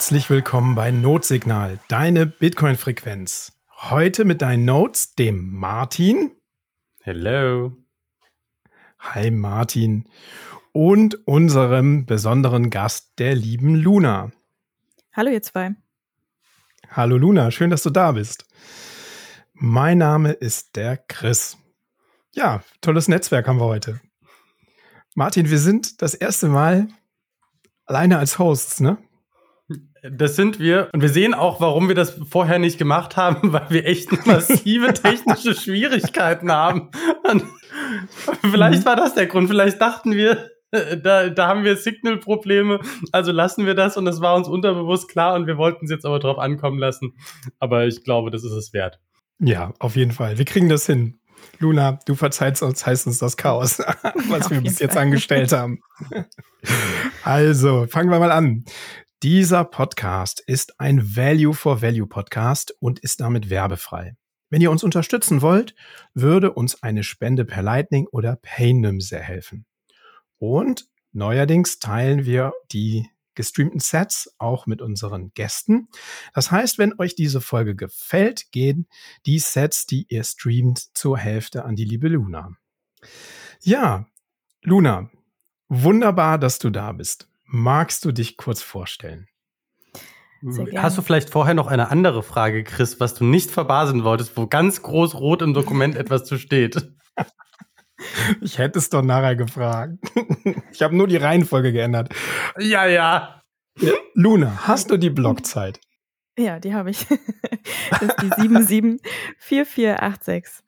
Herzlich willkommen bei Notsignal, deine Bitcoin-Frequenz. Heute mit deinen Notes, dem Martin. Hello. Hi Martin. Und unserem besonderen Gast, der lieben Luna. Hallo ihr zwei. Hallo Luna, schön, dass du da bist. Mein Name ist der Chris. Ja, tolles Netzwerk haben wir heute. Martin, wir sind das erste Mal alleine als Hosts, ne? Das sind wir. Und wir sehen auch, warum wir das vorher nicht gemacht haben, weil wir echt massive technische Schwierigkeiten haben. Und vielleicht war das der Grund. Vielleicht dachten wir, da, da haben wir Signal-Probleme, also lassen wir das und das war uns unterbewusst klar und wir wollten es jetzt aber drauf ankommen lassen. Aber ich glaube, das ist es wert. Ja, auf jeden Fall. Wir kriegen das hin. Luna, du verzeihst uns, heißt uns das Chaos, was wir bis jetzt angestellt haben. Also, fangen wir mal an. Dieser Podcast ist ein Value for Value Podcast und ist damit werbefrei. Wenn ihr uns unterstützen wollt, würde uns eine Spende per Lightning oder Paynim sehr helfen. Und neuerdings teilen wir die gestreamten Sets auch mit unseren Gästen. Das heißt, wenn euch diese Folge gefällt, gehen die Sets, die ihr streamt, zur Hälfte an die liebe Luna. Ja, Luna, wunderbar, dass du da bist. Magst du dich kurz vorstellen? Hast du vielleicht vorher noch eine andere Frage, Chris, was du nicht verbasen wolltest, wo ganz groß rot im Dokument etwas zu steht? Ich hätte es doch nachher gefragt. Ich habe nur die Reihenfolge geändert. Ja, ja. Luna, hast du die Blockzeit? Ja, die habe ich. Das ist die 774486.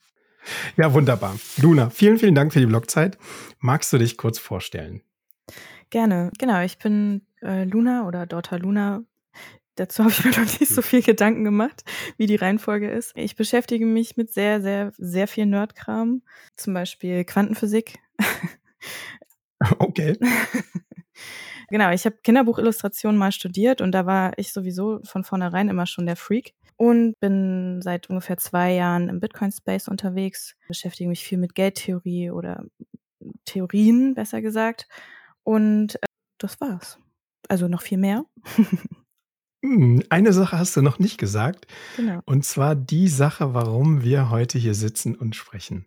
Ja, wunderbar. Luna, vielen, vielen Dank für die Blockzeit. Magst du dich kurz vorstellen? Gerne. Genau, ich bin äh, Luna oder Daughter Luna. Dazu habe ich mir noch nicht so viel Gedanken gemacht, wie die Reihenfolge ist. Ich beschäftige mich mit sehr, sehr, sehr viel Nerdkram. Zum Beispiel Quantenphysik. Okay. genau, ich habe Kinderbuchillustrationen mal studiert und da war ich sowieso von vornherein immer schon der Freak und bin seit ungefähr zwei Jahren im Bitcoin-Space unterwegs, beschäftige mich viel mit Geldtheorie oder Theorien, besser gesagt. Und äh, das war's. Also noch viel mehr. Hm, eine Sache hast du noch nicht gesagt. Genau. Und zwar die Sache, warum wir heute hier sitzen und sprechen.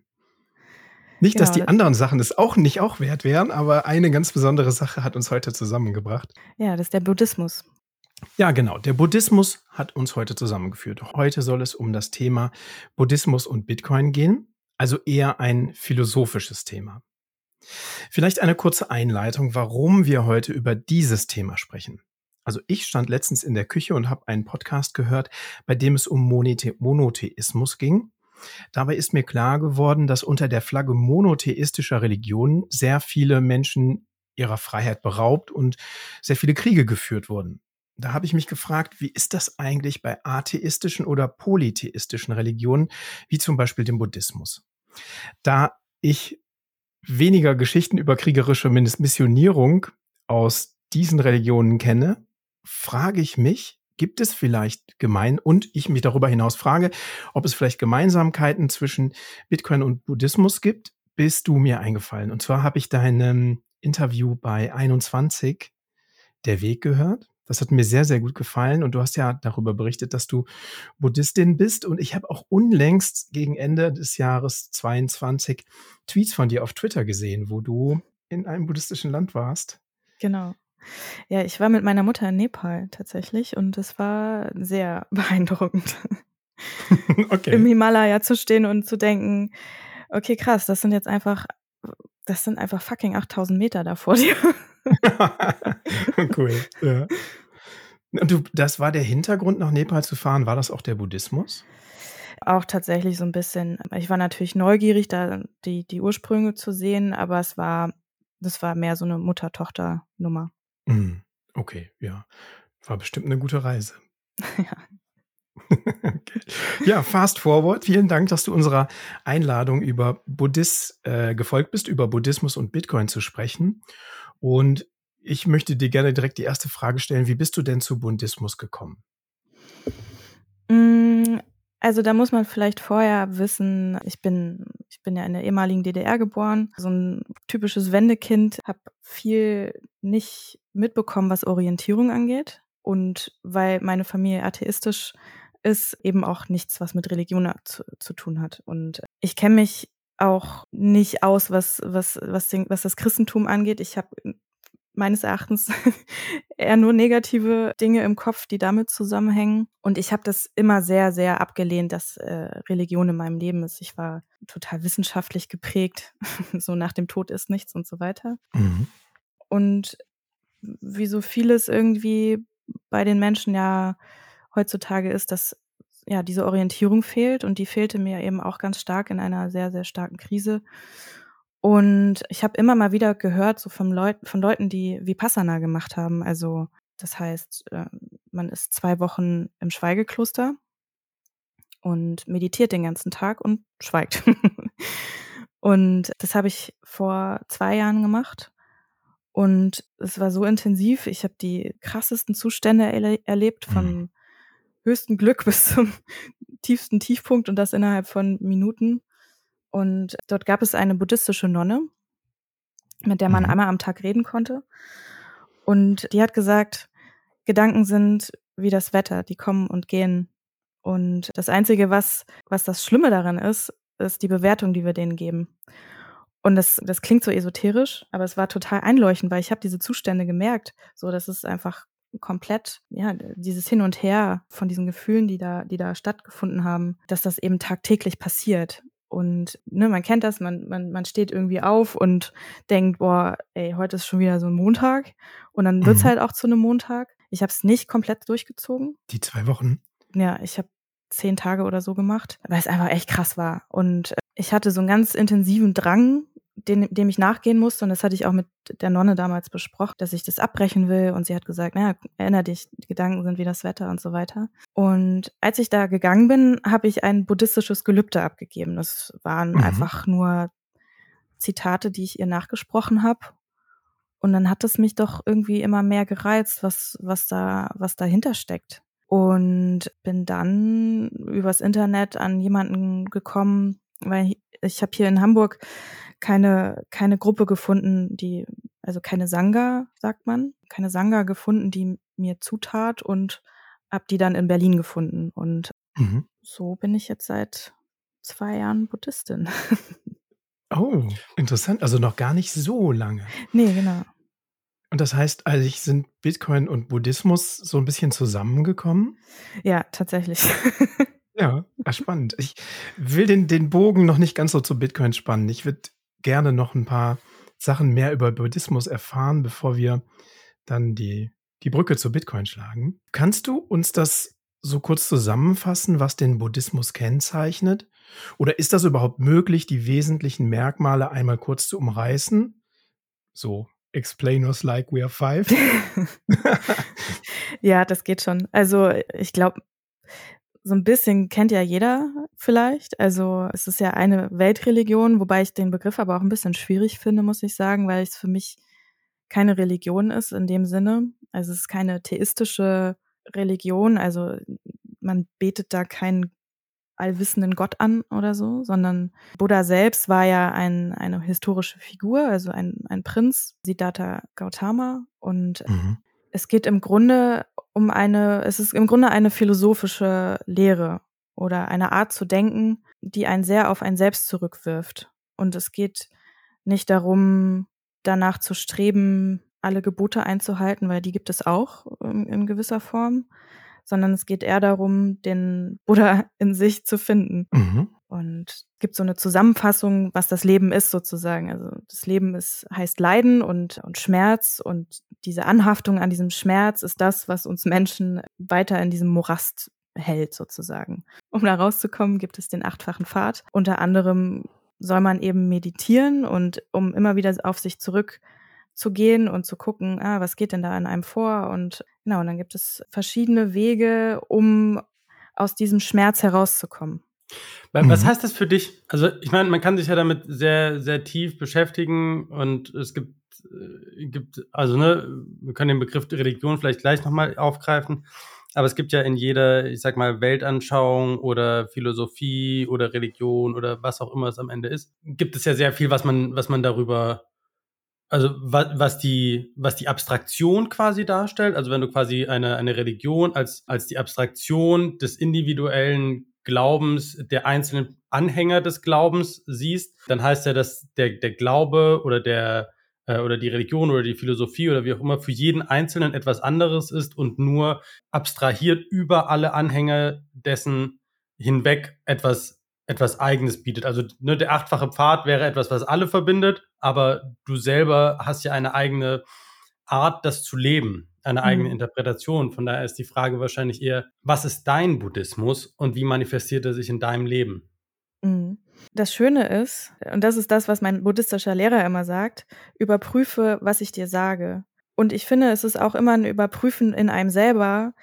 Nicht, Genau, dass die das- anderen Sachen es auch nicht auch wert wären, aber eine ganz besondere Sache hat uns heute zusammengebracht. Ja, das ist der Buddhismus. Ja, genau. Der Buddhismus hat uns heute zusammengeführt. Heute soll es um das Thema Buddhismus und Bitcoin gehen, also eher ein philosophisches Thema. Vielleicht eine kurze Einleitung, warum wir heute über dieses Thema sprechen. Also ich stand letztens in der Küche und habe einen Podcast gehört, bei dem es um Monothe Monotheismus ging. Dabei ist mir klar geworden, dass unter der Flagge monotheistischer Religionen sehr viele Menschen ihrer Freiheit beraubt und sehr viele Kriege geführt wurden. Da habe ich mich gefragt, wie ist das eigentlich bei atheistischen oder polytheistischen Religionen, wie zum Beispiel dem Buddhismus? Da ich weniger Geschichten über kriegerische Miss- Missionierung aus diesen Religionen kenne, frage ich mich, gibt es vielleicht gemein und ich mich darüber hinaus frage, ob es vielleicht Gemeinsamkeiten zwischen Bitcoin und Buddhismus gibt, bist du mir eingefallen. Und zwar habe ich dein ähm, Interview bei 21 Der Weg gehört. Das hat mir sehr, sehr gut gefallen. Und du hast ja darüber berichtet, dass du Buddhistin bist. Und ich habe auch unlängst gegen Ende des Jahres 22 Tweets von dir auf Twitter gesehen, wo du in einem buddhistischen Land warst. Genau. Ja, ich war mit meiner Mutter in Nepal tatsächlich und es war sehr beeindruckend, im okay. Himalaya zu stehen und zu denken, okay, krass, das sind jetzt einfach, das sind einfach fucking 8000 Meter da vor dir. cool. Ja. Und du, das war der Hintergrund, nach Nepal zu fahren. War das auch der Buddhismus? Auch tatsächlich so ein bisschen, ich war natürlich neugierig, da die, die Ursprünge zu sehen, aber es war, das war mehr so eine Mutter-Tochter-Nummer. Hm, Okay, ja. War bestimmt eine gute Reise. Ja. okay. Ja, fast forward. Vielen Dank, dass du unserer Einladung über Buddhist äh, gefolgt bist, über Buddhismus und Bitcoin zu sprechen. Und ich möchte dir gerne direkt die erste Frage stellen. Wie bist du denn zu Buddhismus gekommen? Mm, Also da muss man vielleicht vorher wissen, ich bin, ich bin ja in der ehemaligen DDR geboren, so ein typisches Wendekind, habe viel nicht mitbekommen, was Orientierung angeht. und weil meine Familie atheistisch ist, eben auch nichts, was mit Religion zu, zu tun hat. Und ich kenne mich auch nicht aus, was, was, was, den, was das Christentum angeht. Ich habe meines Erachtens eher nur negative Dinge im Kopf, die damit zusammenhängen. Und ich habe das immer sehr, sehr abgelehnt, dass äh, Religion in meinem Leben ist. Ich war total wissenschaftlich geprägt, so nach dem Tod ist nichts und so weiter. Mhm. Und wie so vieles irgendwie bei den Menschen ja heutzutage ist, dass ja diese Orientierung fehlt und die fehlte mir eben auch ganz stark in einer sehr, sehr starken Krise. Und ich habe immer mal wieder gehört, so von, Leut von Leuten, die Vipassana gemacht haben. Also das heißt, äh, man ist zwei Wochen im Schweigekloster und meditiert den ganzen Tag und schweigt. und das habe ich vor zwei Jahren gemacht. Und es war so intensiv. Ich habe die krassesten Zustände erle erlebt, mhm. Höchsten Glück bis zum tiefsten Tiefpunkt und das innerhalb von Minuten. Und dort gab es eine buddhistische Nonne, mit der man mhm. einmal am Tag reden konnte. Und die hat gesagt, Gedanken sind wie das Wetter, die kommen und gehen. Und das Einzige, was, was das Schlimme daran ist, ist die Bewertung, die wir denen geben. Und das, das klingt so esoterisch, aber es war total einleuchtend, weil ich habe diese Zustände gemerkt. So, das ist einfach komplett, ja, dieses Hin und Her von diesen Gefühlen, die da, die da stattgefunden haben, dass das eben tagtäglich passiert. Und ne, man kennt das, man, man, man steht irgendwie auf und denkt, boah, ey, heute ist schon wieder so ein Montag. Und dann wird's mhm. halt auch zu einem Montag. Ich habe es nicht komplett durchgezogen. Die zwei Wochen? Ja, ich habe zehn Tage oder so gemacht, weil es einfach echt krass war. Und ich hatte so einen ganz intensiven Drang, den, dem ich nachgehen musste. Und das hatte ich auch mit der Nonne damals besprochen, dass ich das abbrechen will. Und sie hat gesagt, naja, erinner dich, die Gedanken sind wie das Wetter und so weiter. Und als ich da gegangen bin, habe ich ein buddhistisches Gelübde abgegeben. Das waren mhm. einfach nur Zitate, die ich ihr nachgesprochen habe. Und dann hat es mich doch irgendwie immer mehr gereizt, was, was da, was dahinter steckt. Und bin dann übers Internet an jemanden gekommen, weil ich, ich habe hier in Hamburg keine, keine Gruppe gefunden, die, also keine Sangha, sagt man, keine Sangha gefunden, die mir zutat und hab die dann in Berlin gefunden. Und mhm. so bin ich jetzt seit zwei Jahren Buddhistin. Oh, interessant. Also noch gar nicht so lange. Nee, genau. Und das heißt, also sind Bitcoin und Buddhismus so ein bisschen zusammengekommen? Ja, tatsächlich. ja, spannend. Ich will den, den Bogen noch nicht ganz so zu Bitcoin spannen. Ich würde gerne noch ein paar Sachen mehr über Buddhismus erfahren, bevor wir dann die, die Brücke zu Bitcoin schlagen. Kannst du uns das so kurz zusammenfassen, was den Buddhismus kennzeichnet? Oder ist das überhaupt möglich, die wesentlichen Merkmale einmal kurz zu umreißen? So, explain us like we are five. ja, das geht schon. Also ich glaube, so ein bisschen kennt ja jeder vielleicht. Also es ist ja eine Weltreligion, wobei ich den Begriff aber auch ein bisschen schwierig finde, muss ich sagen, weil es für mich keine Religion ist in dem Sinne. Also es ist keine theistische Religion, also man betet da keinen allwissenden Gott an oder so, sondern Buddha selbst war ja ein, eine historische Figur, also ein, ein Prinz, Siddhartha Gautama. Und mhm. Es geht im Grunde um eine, es ist im Grunde eine philosophische Lehre oder eine Art zu denken, die einen sehr auf ein Selbst zurückwirft. Und es geht nicht darum, danach zu streben, alle Gebote einzuhalten, weil die gibt es auch in, in gewisser Form, sondern es geht eher darum, den Buddha in sich zu finden. Mhm. Und gibt so eine Zusammenfassung, was das Leben ist sozusagen. Also das Leben ist, heißt Leiden und, und Schmerz und diese Anhaftung an diesem Schmerz ist das, was uns Menschen weiter in diesem Morast hält sozusagen. Um da rauszukommen, gibt es den achtfachen Pfad. Unter anderem soll man eben meditieren und um immer wieder auf sich zurück zu gehen und zu gucken, ah, was geht denn da in einem vor? Und genau, und dann gibt es verschiedene Wege, um aus diesem Schmerz herauszukommen. Was mhm. heißt das für dich? Also, ich meine, man kann sich ja damit sehr, sehr tief beschäftigen und es gibt, äh, gibt also, ne, wir können den Begriff Religion vielleicht gleich nochmal aufgreifen, aber es gibt ja in jeder, ich sag mal, Weltanschauung oder Philosophie oder Religion oder was auch immer es am Ende ist, gibt es ja sehr viel, was man, was man darüber also was, was die was die Abstraktion quasi darstellt, also wenn du quasi eine eine Religion als als die Abstraktion des individuellen Glaubens der einzelnen Anhänger des Glaubens siehst, dann heißt ja, dass der der Glaube oder der äh, oder die Religion oder die Philosophie oder wie auch immer für jeden Einzelnen etwas anderes ist und nur abstrahiert über alle Anhänger dessen hinweg etwas etwas Eigenes bietet. Also ne, der achtfache Pfad wäre etwas, was alle verbindet, aber du selber hast ja eine eigene Art, das zu leben, eine mhm. eigene Interpretation. Von daher ist die Frage wahrscheinlich eher, was ist dein Buddhismus und wie manifestiert er sich in deinem Leben? Mhm. Das Schöne ist, und das ist das, was mein buddhistischer Lehrer immer sagt, überprüfe, was ich dir sage. Und ich finde, es ist auch immer ein Überprüfen in einem selber,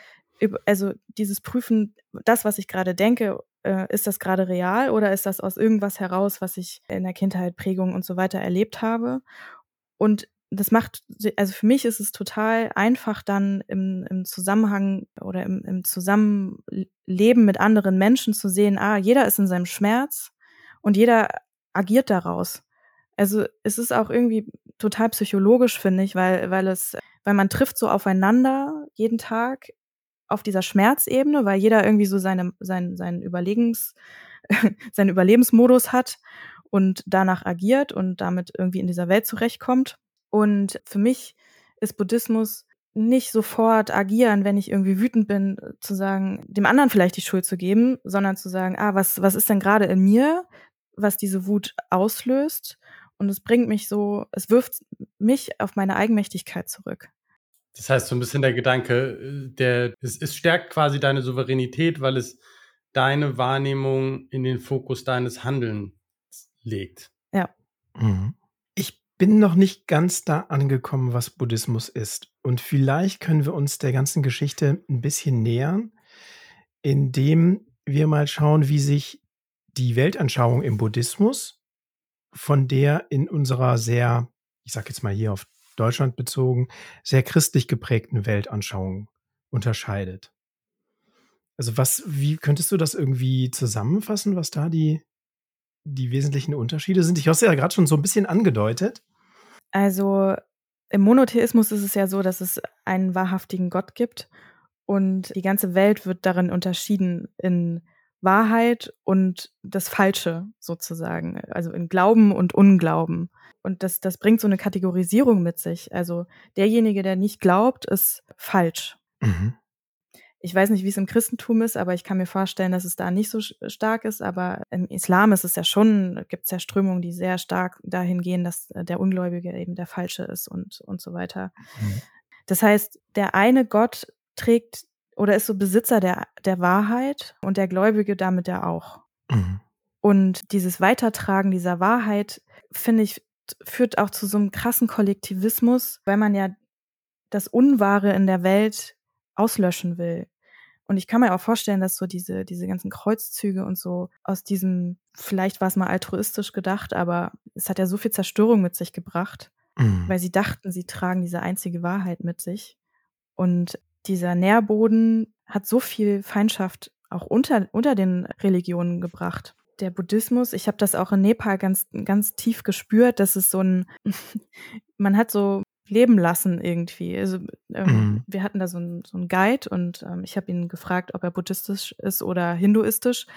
also dieses Prüfen, das, was ich gerade denke, äh, ist das gerade real oder ist das aus irgendwas heraus, was ich in der Kindheit, Prägung und so weiter erlebt habe? Und das macht, also für mich ist es total einfach dann im, im Zusammenhang oder im, im Zusammenleben mit anderen Menschen zu sehen, ah, jeder ist in seinem Schmerz und jeder agiert daraus. Also es ist auch irgendwie total psychologisch, finde ich, weil, weil es, weil man trifft so aufeinander jeden Tag auf dieser Schmerzebene, weil jeder irgendwie so seine, sein, seinen Überlegens, seinen Überlebensmodus hat und danach agiert und damit irgendwie in dieser Welt zurechtkommt. Und für mich ist Buddhismus nicht sofort agieren, wenn ich irgendwie wütend bin, zu sagen, dem anderen vielleicht die Schuld zu geben, sondern zu sagen, ah, was, was ist denn gerade in mir, was diese Wut auslöst? Und es bringt mich so, es wirft mich auf meine Eigenmächtigkeit zurück. Das heißt, so ein bisschen der Gedanke, äh, der, es, es stärkt quasi deine Souveränität, weil es deine Wahrnehmung in den Fokus deines Handelns legt. Ja. Mhm. Bin noch nicht ganz da angekommen, was Buddhismus ist. Und vielleicht können wir uns der ganzen Geschichte ein bisschen nähern, indem wir mal schauen, wie sich die Weltanschauung im Buddhismus von der in unserer sehr, ich sag jetzt mal hier auf Deutschland bezogen, sehr christlich geprägten Weltanschauung unterscheidet. Also was, wie könntest du das irgendwie zusammenfassen, was da die, die wesentlichen Unterschiede sind? Ich es ja gerade schon so ein bisschen angedeutet. Also im Monotheismus ist es ja so, dass es einen wahrhaftigen Gott gibt und die ganze Welt wird darin unterschieden in Wahrheit und das Falsche sozusagen, also in Glauben und Unglauben. Und das, das bringt so eine Kategorisierung mit sich. Also derjenige, der nicht glaubt, ist falsch. Mhm. Ich weiß nicht, wie es im Christentum ist, aber ich kann mir vorstellen, dass es da nicht so stark ist. Aber im Islam ist es ja schon, gibt es ja Strömungen, die sehr stark dahin gehen, dass der Ungläubige eben der Falsche ist und, und so weiter. Mhm. Das heißt, der eine Gott trägt oder ist so Besitzer der, der Wahrheit und der Gläubige damit ja auch. Mhm. Und dieses Weitertragen dieser Wahrheit, finde ich, führt auch zu so einem krassen Kollektivismus, weil man ja das Unwahre in der Welt auslöschen will. Und ich kann mir auch vorstellen, dass so diese, diese ganzen Kreuzzüge und so aus diesem, vielleicht war es mal altruistisch gedacht, aber es hat ja so viel Zerstörung mit sich gebracht, mhm. weil sie dachten, sie tragen diese einzige Wahrheit mit sich. Und dieser Nährboden hat so viel Feindschaft auch unter, unter den Religionen gebracht. Der Buddhismus, ich habe das auch in Nepal ganz, ganz tief gespürt, dass es so ein, man hat so leben lassen irgendwie. Also ähm, mhm. wir hatten da so einen so Guide und ähm, ich habe ihn gefragt, ob er buddhistisch ist oder hinduistisch.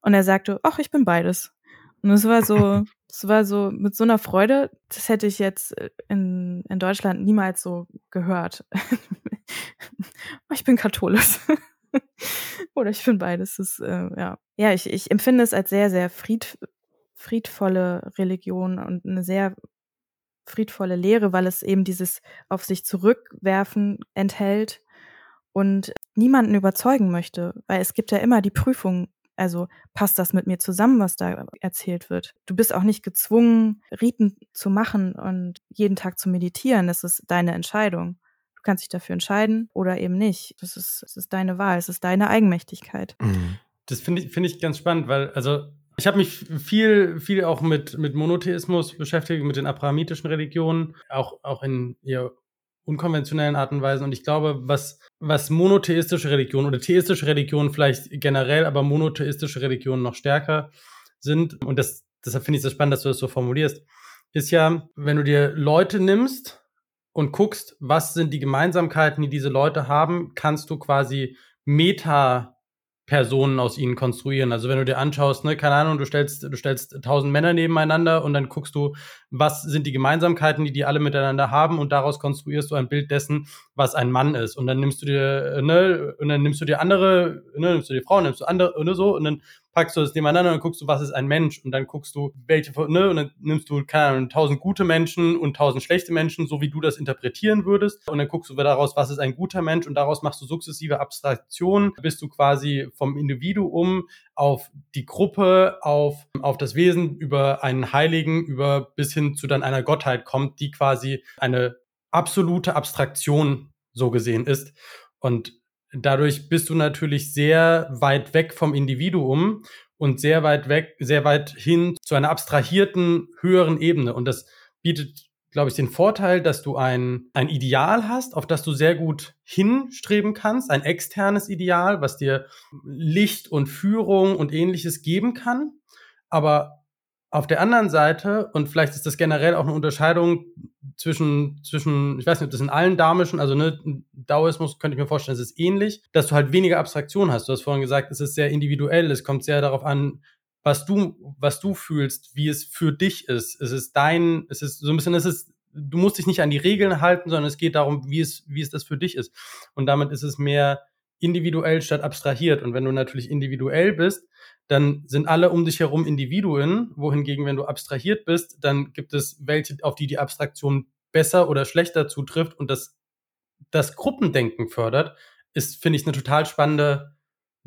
Und er sagte, ach, ich bin beides. Und es war so, es war so mit so einer Freude, das hätte ich jetzt in, in Deutschland niemals so gehört. ich bin katholisch. Oder ich bin beides. Das, äh, ja, ja ich, ich empfinde es als sehr, sehr fried, friedvolle Religion und eine sehr friedvolle Lehre, weil es eben dieses auf sich zurückwerfen enthält und niemanden überzeugen möchte, weil es gibt ja immer die Prüfung, also passt das mit mir zusammen, was da erzählt wird. Du bist auch nicht gezwungen, Riten zu machen und jeden Tag zu meditieren, das ist deine Entscheidung. Du kannst dich dafür entscheiden oder eben nicht. Das ist, das ist deine Wahl, es ist deine Eigenmächtigkeit. Mhm. Das finde ich, finde ich ganz spannend, weil, also ich habe mich viel, viel auch mit, mit Monotheismus beschäftigt, mit den abrahamitischen Religionen, auch, auch in ihr unkonventionellen Art und Weise. Und ich glaube, was, was monotheistische Religionen oder theistische Religionen vielleicht generell, aber monotheistische Religionen noch stärker sind, und das, deshalb finde ich es so spannend, dass du das so formulierst, ist ja, wenn du dir Leute nimmst und guckst, was sind die Gemeinsamkeiten, die diese Leute haben, kannst du quasi Meta Personen aus ihnen konstruieren. Also wenn du dir anschaust, ne, keine Ahnung, du stellst, du stellst tausend Männer nebeneinander und dann guckst du, was sind die Gemeinsamkeiten, die die alle miteinander haben und daraus konstruierst du ein Bild dessen, was ein Mann ist. Und dann nimmst du dir, ne, und dann nimmst du dir andere, ne, nimmst du dir Frauen, nimmst du andere, oder so, und dann packst du das nebeneinander und guckst du, was ist ein Mensch? Und dann guckst du, welche, ne, und dann nimmst du, keine Ahnung, tausend gute Menschen und tausend schlechte Menschen, so wie du das interpretieren würdest. Und dann guckst du daraus, was ist ein guter Mensch? Und daraus machst du sukzessive Abstraktionen, bis du quasi vom Individuum auf die Gruppe, auf, auf das Wesen, über einen Heiligen, über bis hin zu dann einer Gottheit kommt, die quasi eine absolute Abstraktion so gesehen ist. Und Dadurch bist du natürlich sehr weit weg vom Individuum und sehr weit weg, sehr weit hin zu einer abstrahierten, höheren Ebene. Und das bietet, glaube ich, den Vorteil, dass du ein, ein Ideal hast, auf das du sehr gut hinstreben kannst, ein externes Ideal, was dir Licht und Führung und ähnliches geben kann. Aber auf der anderen Seite, und vielleicht ist das generell auch eine Unterscheidung zwischen, zwischen, ich weiß nicht, ob das in allen damischen, also ne, Daoismus könnte ich mir vorstellen, es ist ähnlich, dass du halt weniger Abstraktion hast. Du hast vorhin gesagt, es ist sehr individuell, es kommt sehr darauf an, was du, was du fühlst, wie es für dich ist. Es ist dein, es ist so ein bisschen, es ist, du musst dich nicht an die Regeln halten, sondern es geht darum, wie es, wie es das für dich ist. Und damit ist es mehr individuell statt abstrahiert. Und wenn du natürlich individuell bist, dann sind alle um dich herum Individuen, wohingegen, wenn du abstrahiert bist, dann gibt es welche, auf die die Abstraktion besser oder schlechter zutrifft und das, das Gruppendenken fördert, ist, finde ich, eine total spannende,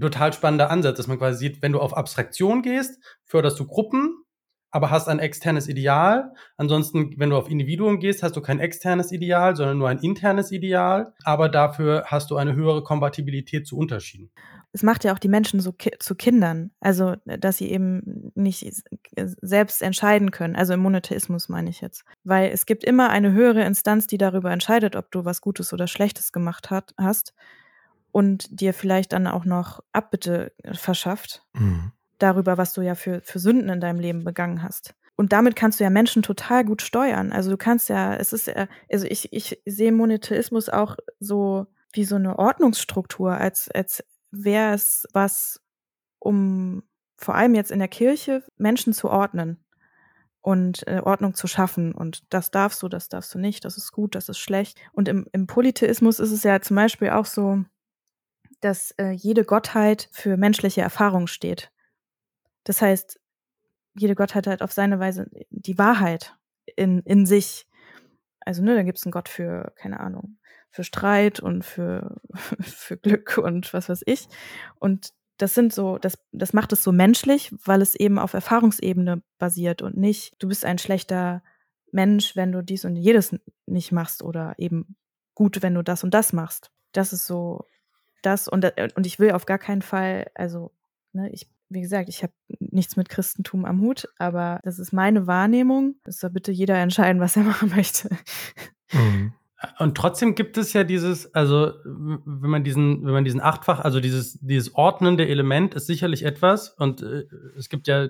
total spannender Ansatz, dass man quasi sieht, wenn du auf Abstraktion gehst, förderst du Gruppen, aber hast ein externes Ideal. Ansonsten, wenn du auf Individuen gehst, hast du kein externes Ideal, sondern nur ein internes Ideal. Aber dafür hast du eine höhere Kompatibilität zu Unterschieden es macht ja auch die Menschen so ki zu Kindern, also dass sie eben nicht selbst entscheiden können. Also im Monotheismus meine ich jetzt, weil es gibt immer eine höhere Instanz, die darüber entscheidet, ob du was Gutes oder Schlechtes gemacht hat, hast und dir vielleicht dann auch noch Abbitte verschafft mhm. darüber, was du ja für für Sünden in deinem Leben begangen hast. Und damit kannst du ja Menschen total gut steuern. Also du kannst ja, es ist ja, also ich, ich sehe Monotheismus auch so wie so eine Ordnungsstruktur, als, als wäre es was, um vor allem jetzt in der Kirche Menschen zu ordnen und äh, Ordnung zu schaffen. Und das darfst du, das darfst du nicht, das ist gut, das ist schlecht. Und im, im Polytheismus ist es ja zum Beispiel auch so, dass äh, jede Gottheit für menschliche Erfahrung steht. Das heißt, jede Gottheit hat auf seine Weise die Wahrheit in, in sich. Also, ne, da gibt es einen Gott für, keine Ahnung, für Streit und für, für Glück und was weiß ich. Und das sind so, das, das macht es so menschlich, weil es eben auf Erfahrungsebene basiert und nicht, du bist ein schlechter Mensch, wenn du dies und jedes nicht machst oder eben gut, wenn du das und das machst. Das ist so das und, und ich will auf gar keinen Fall, also, ne, ich, wie gesagt, ich habe nichts mit Christentum am Hut, aber das ist meine Wahrnehmung. Es soll bitte jeder entscheiden, was er machen möchte. Mhm. Und trotzdem gibt es ja dieses, also wenn man diesen, wenn man diesen achtfach, also dieses, dieses ordnende Element ist sicherlich etwas und äh, es gibt ja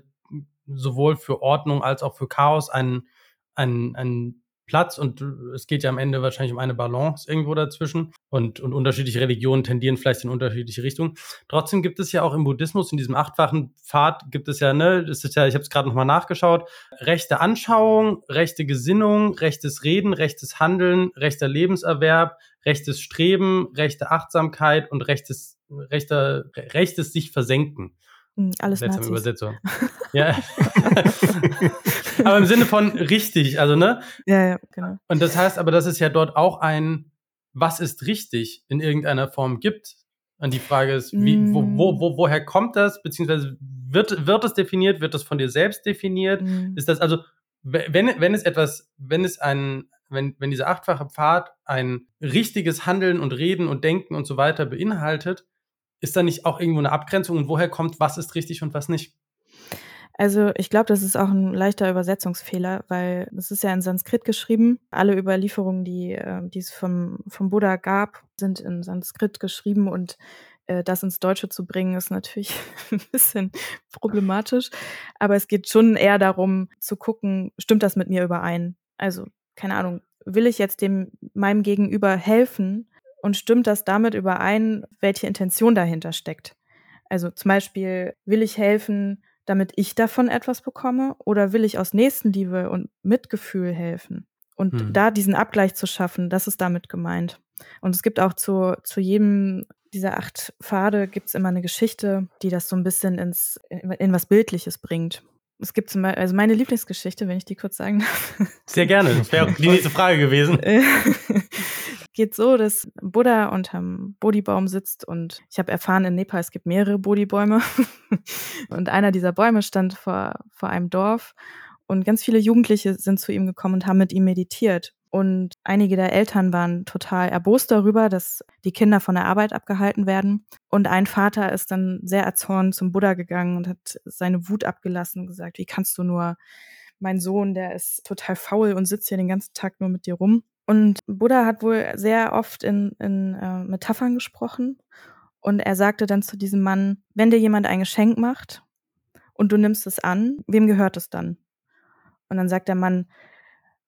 sowohl für Ordnung als auch für Chaos einen, einen, einen Platz und es geht ja am Ende wahrscheinlich um eine Balance irgendwo dazwischen und, und unterschiedliche Religionen tendieren vielleicht in unterschiedliche Richtungen. Trotzdem gibt es ja auch im Buddhismus, in diesem achtfachen Pfad gibt es ja, ne, das ist ja, ich habe es gerade nochmal nachgeschaut, rechte Anschauung, rechte Gesinnung, rechtes Reden, rechtes Handeln, rechter Lebenserwerb, rechtes Streben, rechte Achtsamkeit und rechtes, rechter, rechtes sich versenken. Hm, alles Seltsame Übersetzung. ja. aber im Sinne von richtig, also ne? Ja, ja, genau. Und das heißt aber, dass es ja dort auch ein Was ist richtig in irgendeiner Form gibt. Und die Frage ist, wie, mm. wo, wo, wo, woher kommt das? Beziehungsweise wird, wird es definiert? Wird es von dir selbst definiert? Mm. Ist das also, wenn, wenn es etwas, wenn es ein, wenn, wenn dieser achtfache Pfad ein richtiges Handeln und Reden und Denken und so weiter beinhaltet, ist da nicht auch irgendwo eine Abgrenzung und woher kommt, was ist richtig und was nicht? Also ich glaube, das ist auch ein leichter Übersetzungsfehler, weil es ist ja in Sanskrit geschrieben. Alle Überlieferungen, die, äh, die es vom, vom Buddha gab, sind in Sanskrit geschrieben und Äh, das ins Deutsche zu bringen, ist natürlich ein bisschen problematisch. Aber es geht schon eher darum zu gucken, stimmt das mit mir überein? Also, keine Ahnung, will ich jetzt dem meinem Gegenüber helfen und stimmt das damit überein, welche Intention dahinter steckt? Also zum Beispiel, will ich helfen, damit ich davon etwas bekomme oder will ich aus Nächstenliebe und Mitgefühl helfen? Und hm. da diesen Abgleich zu schaffen, das ist damit gemeint. Und es gibt auch zu, zu jedem dieser acht Pfade gibt es immer eine Geschichte, die das so ein bisschen ins, in, in was Bildliches bringt. Es gibt zum Beispiel, also meine Lieblingsgeschichte, wenn ich die kurz sagen darf. Sehr gerne, das wäre auch die nächste Frage gewesen. Geht so, dass Buddha unterm Bodhibaum sitzt und ich habe erfahren, in Nepal es gibt mehrere Bodhibäume und einer dieser Bäume stand vor, vor einem Dorf und ganz viele Jugendliche sind zu ihm gekommen und haben mit ihm meditiert. Und einige der Eltern waren total erbost darüber, dass die Kinder von der Arbeit abgehalten werden. Und ein Vater ist dann sehr erzornt zum Buddha gegangen und hat seine Wut abgelassen und gesagt, wie kannst du nur, mein Sohn, der ist total faul und sitzt hier den ganzen Tag nur mit dir rum. Und Buddha hat wohl sehr oft in, in äh, Metaphern gesprochen. Und er sagte dann zu diesem Mann, wenn dir jemand ein Geschenk macht und du nimmst es an, wem gehört es dann? Und dann sagt der Mann,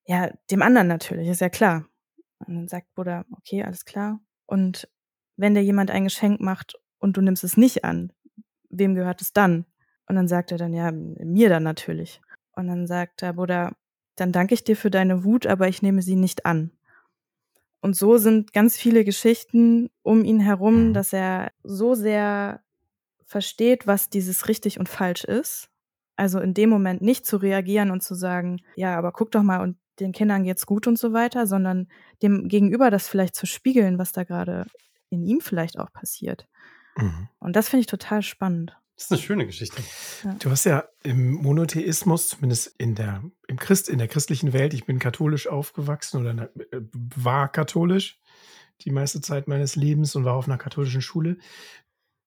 ja, dem anderen natürlich, ist ja klar. Und dann sagt Buddha, okay, alles klar. Und wenn dir jemand ein Geschenk macht und du nimmst es nicht an, wem gehört es dann? Und dann sagt er dann, ja, mir dann natürlich. Und dann sagt der Buddha, dann danke ich dir für deine Wut, aber ich nehme sie nicht an. Und so sind ganz viele Geschichten um ihn herum, mhm. dass er so sehr versteht, was dieses richtig und falsch ist. Also in dem Moment nicht zu reagieren und zu sagen, ja, aber guck doch mal und den Kindern geht's gut und so weiter, sondern dem Gegenüber das vielleicht zu spiegeln, was da gerade in ihm vielleicht auch passiert. Mhm. Und das finde ich total spannend. Das ist eine schöne Geschichte. Ja. Du hast ja im Monotheismus, zumindest in der, im Christ, in der christlichen Welt, ich bin katholisch aufgewachsen oder äh, war katholisch die meiste Zeit meines Lebens und war auf einer katholischen Schule.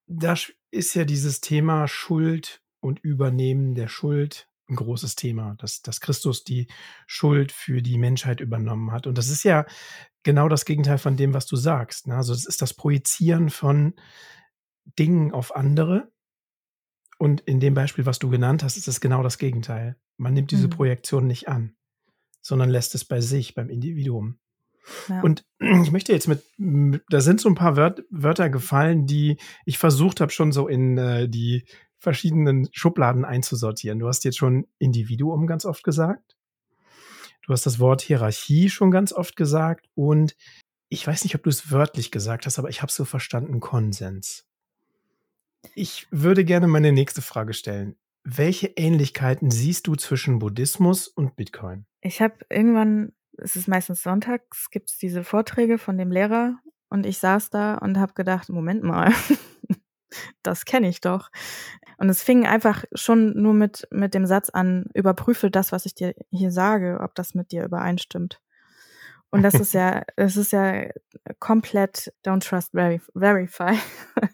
Da ist ja dieses Thema Schuld und Übernehmen der Schuld ein großes Thema, dass, dass Christus die Schuld für die Menschheit übernommen hat. Und das ist ja genau das Gegenteil von dem, was du sagst. Ne? Also es ist das Projizieren von Dingen auf andere. Und in dem Beispiel, was du genannt hast, ist es genau das Gegenteil. Man nimmt diese mhm. Projektion nicht an, sondern lässt es bei sich, beim Individuum. Ja. Und ich möchte jetzt mit, da sind so ein paar Wört, Wörter gefallen, die ich versucht habe, schon so in äh, die verschiedenen Schubladen einzusortieren. Du hast jetzt schon Individuum ganz oft gesagt. Du hast das Wort Hierarchie schon ganz oft gesagt. Und ich weiß nicht, ob du es wörtlich gesagt hast, aber ich habe so verstanden, Konsens. Ich würde gerne meine nächste Frage stellen. Welche Ähnlichkeiten siehst du zwischen Buddhismus und Bitcoin? Ich habe irgendwann, es ist meistens sonntags, gibt es diese Vorträge von dem Lehrer und ich saß da und habe gedacht, Moment mal, das kenne ich doch. Und es fing einfach schon nur mit, mit dem Satz an, überprüfe das, was ich dir hier sage, ob das mit dir übereinstimmt. Und das ist ja, es ist ja komplett Don't Trust Verify.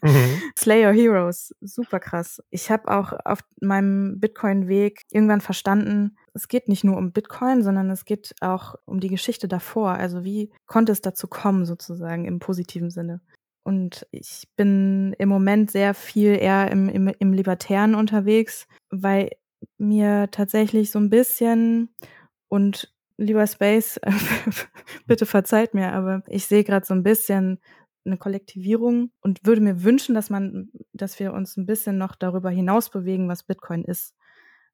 Mhm. Slay Your Heroes, super krass. Ich habe auch auf meinem Bitcoin-Weg irgendwann verstanden, es geht nicht nur um Bitcoin, sondern es geht auch um die Geschichte davor. Also wie konnte es dazu kommen, sozusagen im positiven Sinne? Und ich bin im Moment sehr viel eher im, im, im Libertären unterwegs, weil mir tatsächlich so ein bisschen und lieber Space, bitte verzeiht mir, aber ich sehe gerade so ein bisschen eine Kollektivierung und würde mir wünschen, dass man, dass wir uns ein bisschen noch darüber hinaus bewegen, was Bitcoin ist.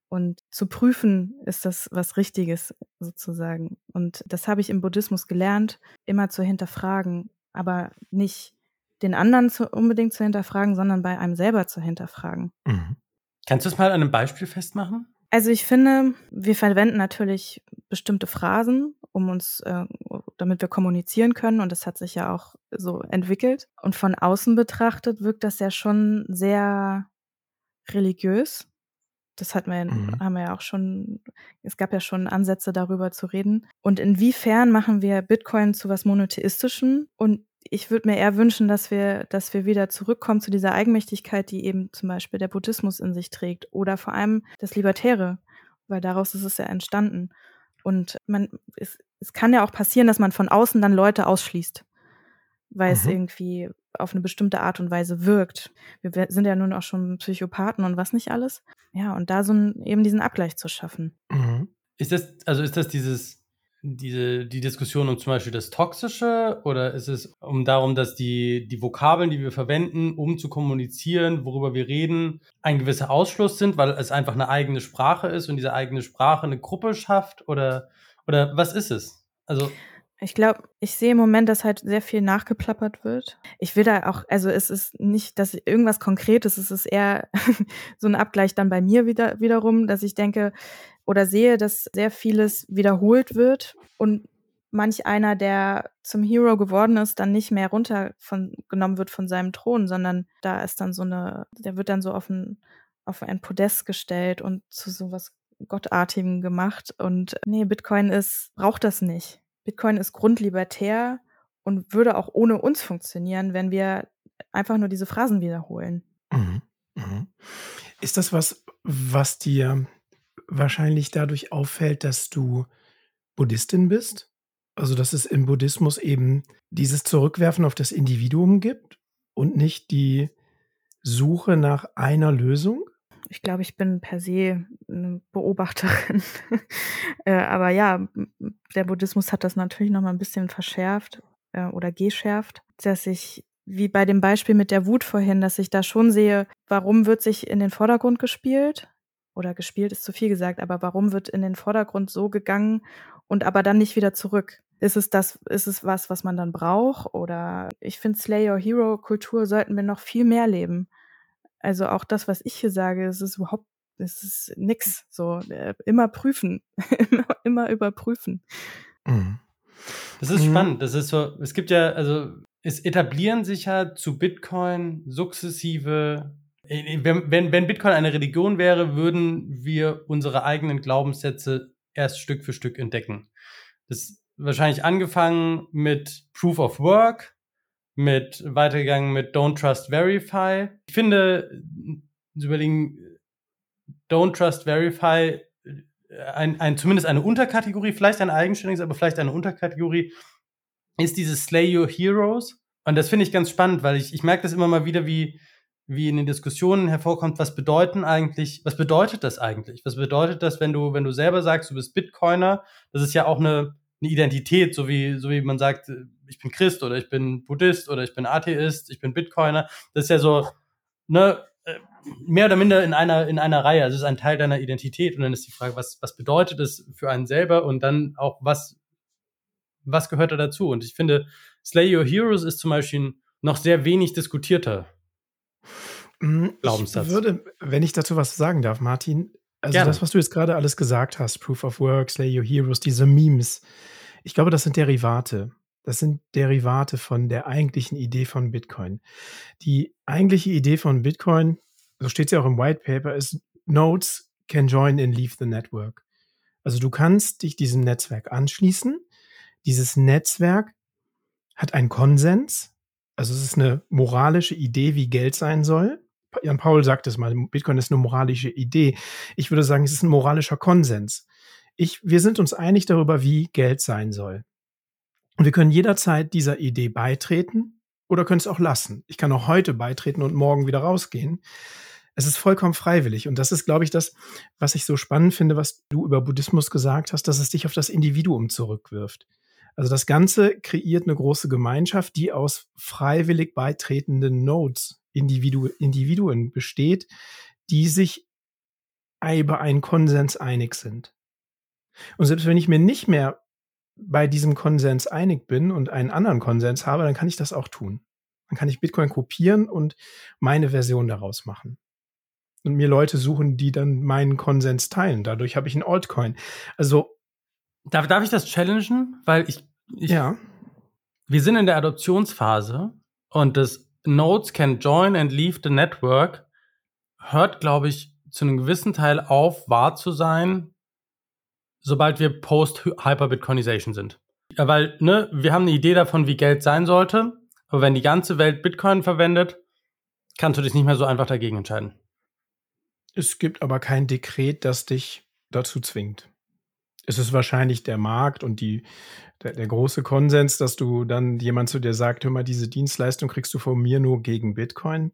Und zu prüfen, ist das was Richtiges sozusagen. Und das habe ich im Buddhismus gelernt, immer zu hinterfragen, aber nicht den anderen zu, unbedingt zu hinterfragen, sondern bei einem selber zu hinterfragen. Mhm. Kannst du es mal an einem Beispiel festmachen? Also ich finde, wir verwenden natürlich bestimmte Phrasen, um uns, äh, damit wir kommunizieren können, und das hat sich ja auch so entwickelt. Und von außen betrachtet wirkt das ja schon sehr religiös. Das hat man, mhm. haben wir ja auch schon, es gab ja schon Ansätze darüber zu reden. Und inwiefern machen wir Bitcoin zu was Monotheistischen und ich würde mir eher wünschen, dass wir, dass wir wieder zurückkommen zu dieser Eigenmächtigkeit, die eben zum Beispiel der Buddhismus in sich trägt oder vor allem das Libertäre, weil daraus ist es ja entstanden. Und man, es, es kann ja auch passieren, dass man von außen dann Leute ausschließt, weil mhm. es irgendwie auf eine bestimmte Art und Weise wirkt. Wir sind ja nun auch schon Psychopathen und was nicht alles. Ja, und da so ein, eben diesen Abgleich zu schaffen. Mhm. Ist das, also ist das dieses, diese, die Diskussion um zum Beispiel das Toxische oder ist es um darum, dass die, die Vokabeln, die wir verwenden, um zu kommunizieren, worüber wir reden, ein gewisser Ausschluss sind, weil es einfach eine eigene Sprache ist und diese eigene Sprache eine Gruppe schafft oder, oder was ist es? Also ich glaube, ich sehe im Moment, dass halt sehr viel nachgeplappert wird. Ich will da auch, also es ist nicht, dass irgendwas Konkretes, es ist eher so ein Abgleich dann bei mir wieder, wiederum, dass ich denke oder sehe, dass sehr vieles wiederholt wird und manch einer, der zum Hero geworden ist, dann nicht mehr runtergenommen wird von seinem Thron, sondern da ist dann so eine, der wird dann so auf ein, auf ein Podest gestellt und zu sowas Gottartigem gemacht. Und nee, Bitcoin ist, braucht das nicht. Bitcoin ist grundlibertär und würde auch ohne uns funktionieren, wenn wir einfach nur diese Phrasen wiederholen. Mhm. Mhm. Ist das was, was dir wahrscheinlich dadurch auffällt, dass du Buddhistin bist? Also, dass es im Buddhismus eben dieses Zurückwerfen auf das Individuum gibt und nicht die Suche nach einer Lösung? Ich glaube, ich bin per se eine Beobachterin. äh, aber ja, der Buddhismus hat das natürlich noch mal ein bisschen verschärft äh, oder geschärft, dass ich wie bei dem Beispiel mit der Wut vorhin, dass ich da schon sehe, warum wird sich in den Vordergrund gespielt? Oder gespielt ist zu viel gesagt, aber warum wird in den Vordergrund so gegangen und aber dann nicht wieder zurück? Ist es das, ist es was, was man dann braucht? Oder ich finde, Slay Your Hero Kultur sollten wir noch viel mehr leben. Also auch das, was ich hier sage, es ist überhaupt, es ist nix. So, äh, immer prüfen. immer, immer überprüfen. Mhm. Das ist mhm. spannend. Das ist so, es gibt ja, also es etablieren sich ja zu Bitcoin sukzessive äh, wenn, wenn Bitcoin eine Religion wäre, würden wir unsere eigenen Glaubenssätze erst Stück für Stück entdecken. Das ist wahrscheinlich angefangen mit Proof of Work, mit weitergegangen mit Don't Trust Verify. Ich finde, zu überlegen, Don't Trust Verify, ein, ein, zumindest eine Unterkategorie, vielleicht ein eigenständiges, aber vielleicht eine Unterkategorie, ist dieses Slay Your Heroes. Und das finde ich ganz spannend, weil ich, ich merke das immer mal wieder, wie, wie in den Diskussionen hervorkommt, was bedeuten eigentlich, was bedeutet das eigentlich? Was bedeutet das, wenn du, wenn du selber sagst, du bist Bitcoiner? Das ist ja auch eine, eine Identität, so wie, so wie man sagt, ich bin Christ oder ich bin Buddhist oder ich bin Atheist, ich bin Bitcoiner. Das ist ja so, ne, äh, mehr oder minder in einer, in einer Reihe. Also es ist ein Teil deiner Identität. Und dann ist die Frage, was, was bedeutet es für einen selber? Und dann auch, was, was gehört da dazu? Und ich finde, Slay Your Heroes ist zum Beispiel noch sehr wenig diskutierter Glaubenssatz. Ich würde, wenn ich dazu was sagen darf, Martin, also Gerne. das, was du jetzt gerade alles gesagt hast, Proof of Work, Slay Your Heroes, diese Memes, ich glaube, das sind Derivate. Das sind Derivate von der eigentlichen Idee von Bitcoin. Die eigentliche Idee von Bitcoin, so steht es ja auch im White Paper, ist Nodes can join and leave the network. Also du kannst dich diesem Netzwerk anschließen. Dieses Netzwerk hat einen Konsens. Also es ist eine moralische Idee, wie Geld sein soll. Jan Paul sagt es mal, Bitcoin ist eine moralische Idee. Ich würde sagen, es ist ein moralischer Konsens. Ich, wir sind uns einig darüber, wie Geld sein soll. Und wir können jederzeit dieser Idee beitreten oder können es auch lassen. Ich kann auch heute beitreten und morgen wieder rausgehen. Es ist vollkommen freiwillig. Und das ist, glaube ich, das, was ich so spannend finde, was du über Buddhismus gesagt hast, dass es dich auf das Individuum zurückwirft. Also das Ganze kreiert eine große Gemeinschaft, die aus freiwillig beitretenden Nodes, Individu Individuen besteht, die sich über einen Konsens einig sind. Und selbst wenn ich mir nicht mehr bei diesem Konsens einig bin und einen anderen Konsens habe, dann kann ich das auch tun. Dann kann ich Bitcoin kopieren und meine Version daraus machen. Und mir Leute suchen, die dann meinen Konsens teilen. Dadurch habe ich ein Altcoin. Also. Darf, darf ich das challengen? Weil ich, ich. Ja. Wir sind in der Adoptionsphase und das Nodes can join and leave the network hört, glaube ich, zu einem gewissen Teil auf, wahr zu sein, sobald wir Post-Hyper-Bitcoinization sind. Ja, weil, ne, wir haben eine Idee davon, wie Geld sein sollte, aber wenn die ganze Welt Bitcoin verwendet, kannst du dich nicht mehr so einfach dagegen entscheiden. Es gibt aber kein Dekret, das dich dazu zwingt. Es ist wahrscheinlich der Markt und die, der, der, große Konsens, dass du dann jemand zu dir sagt, hör mal, diese Dienstleistung kriegst du von mir nur gegen Bitcoin.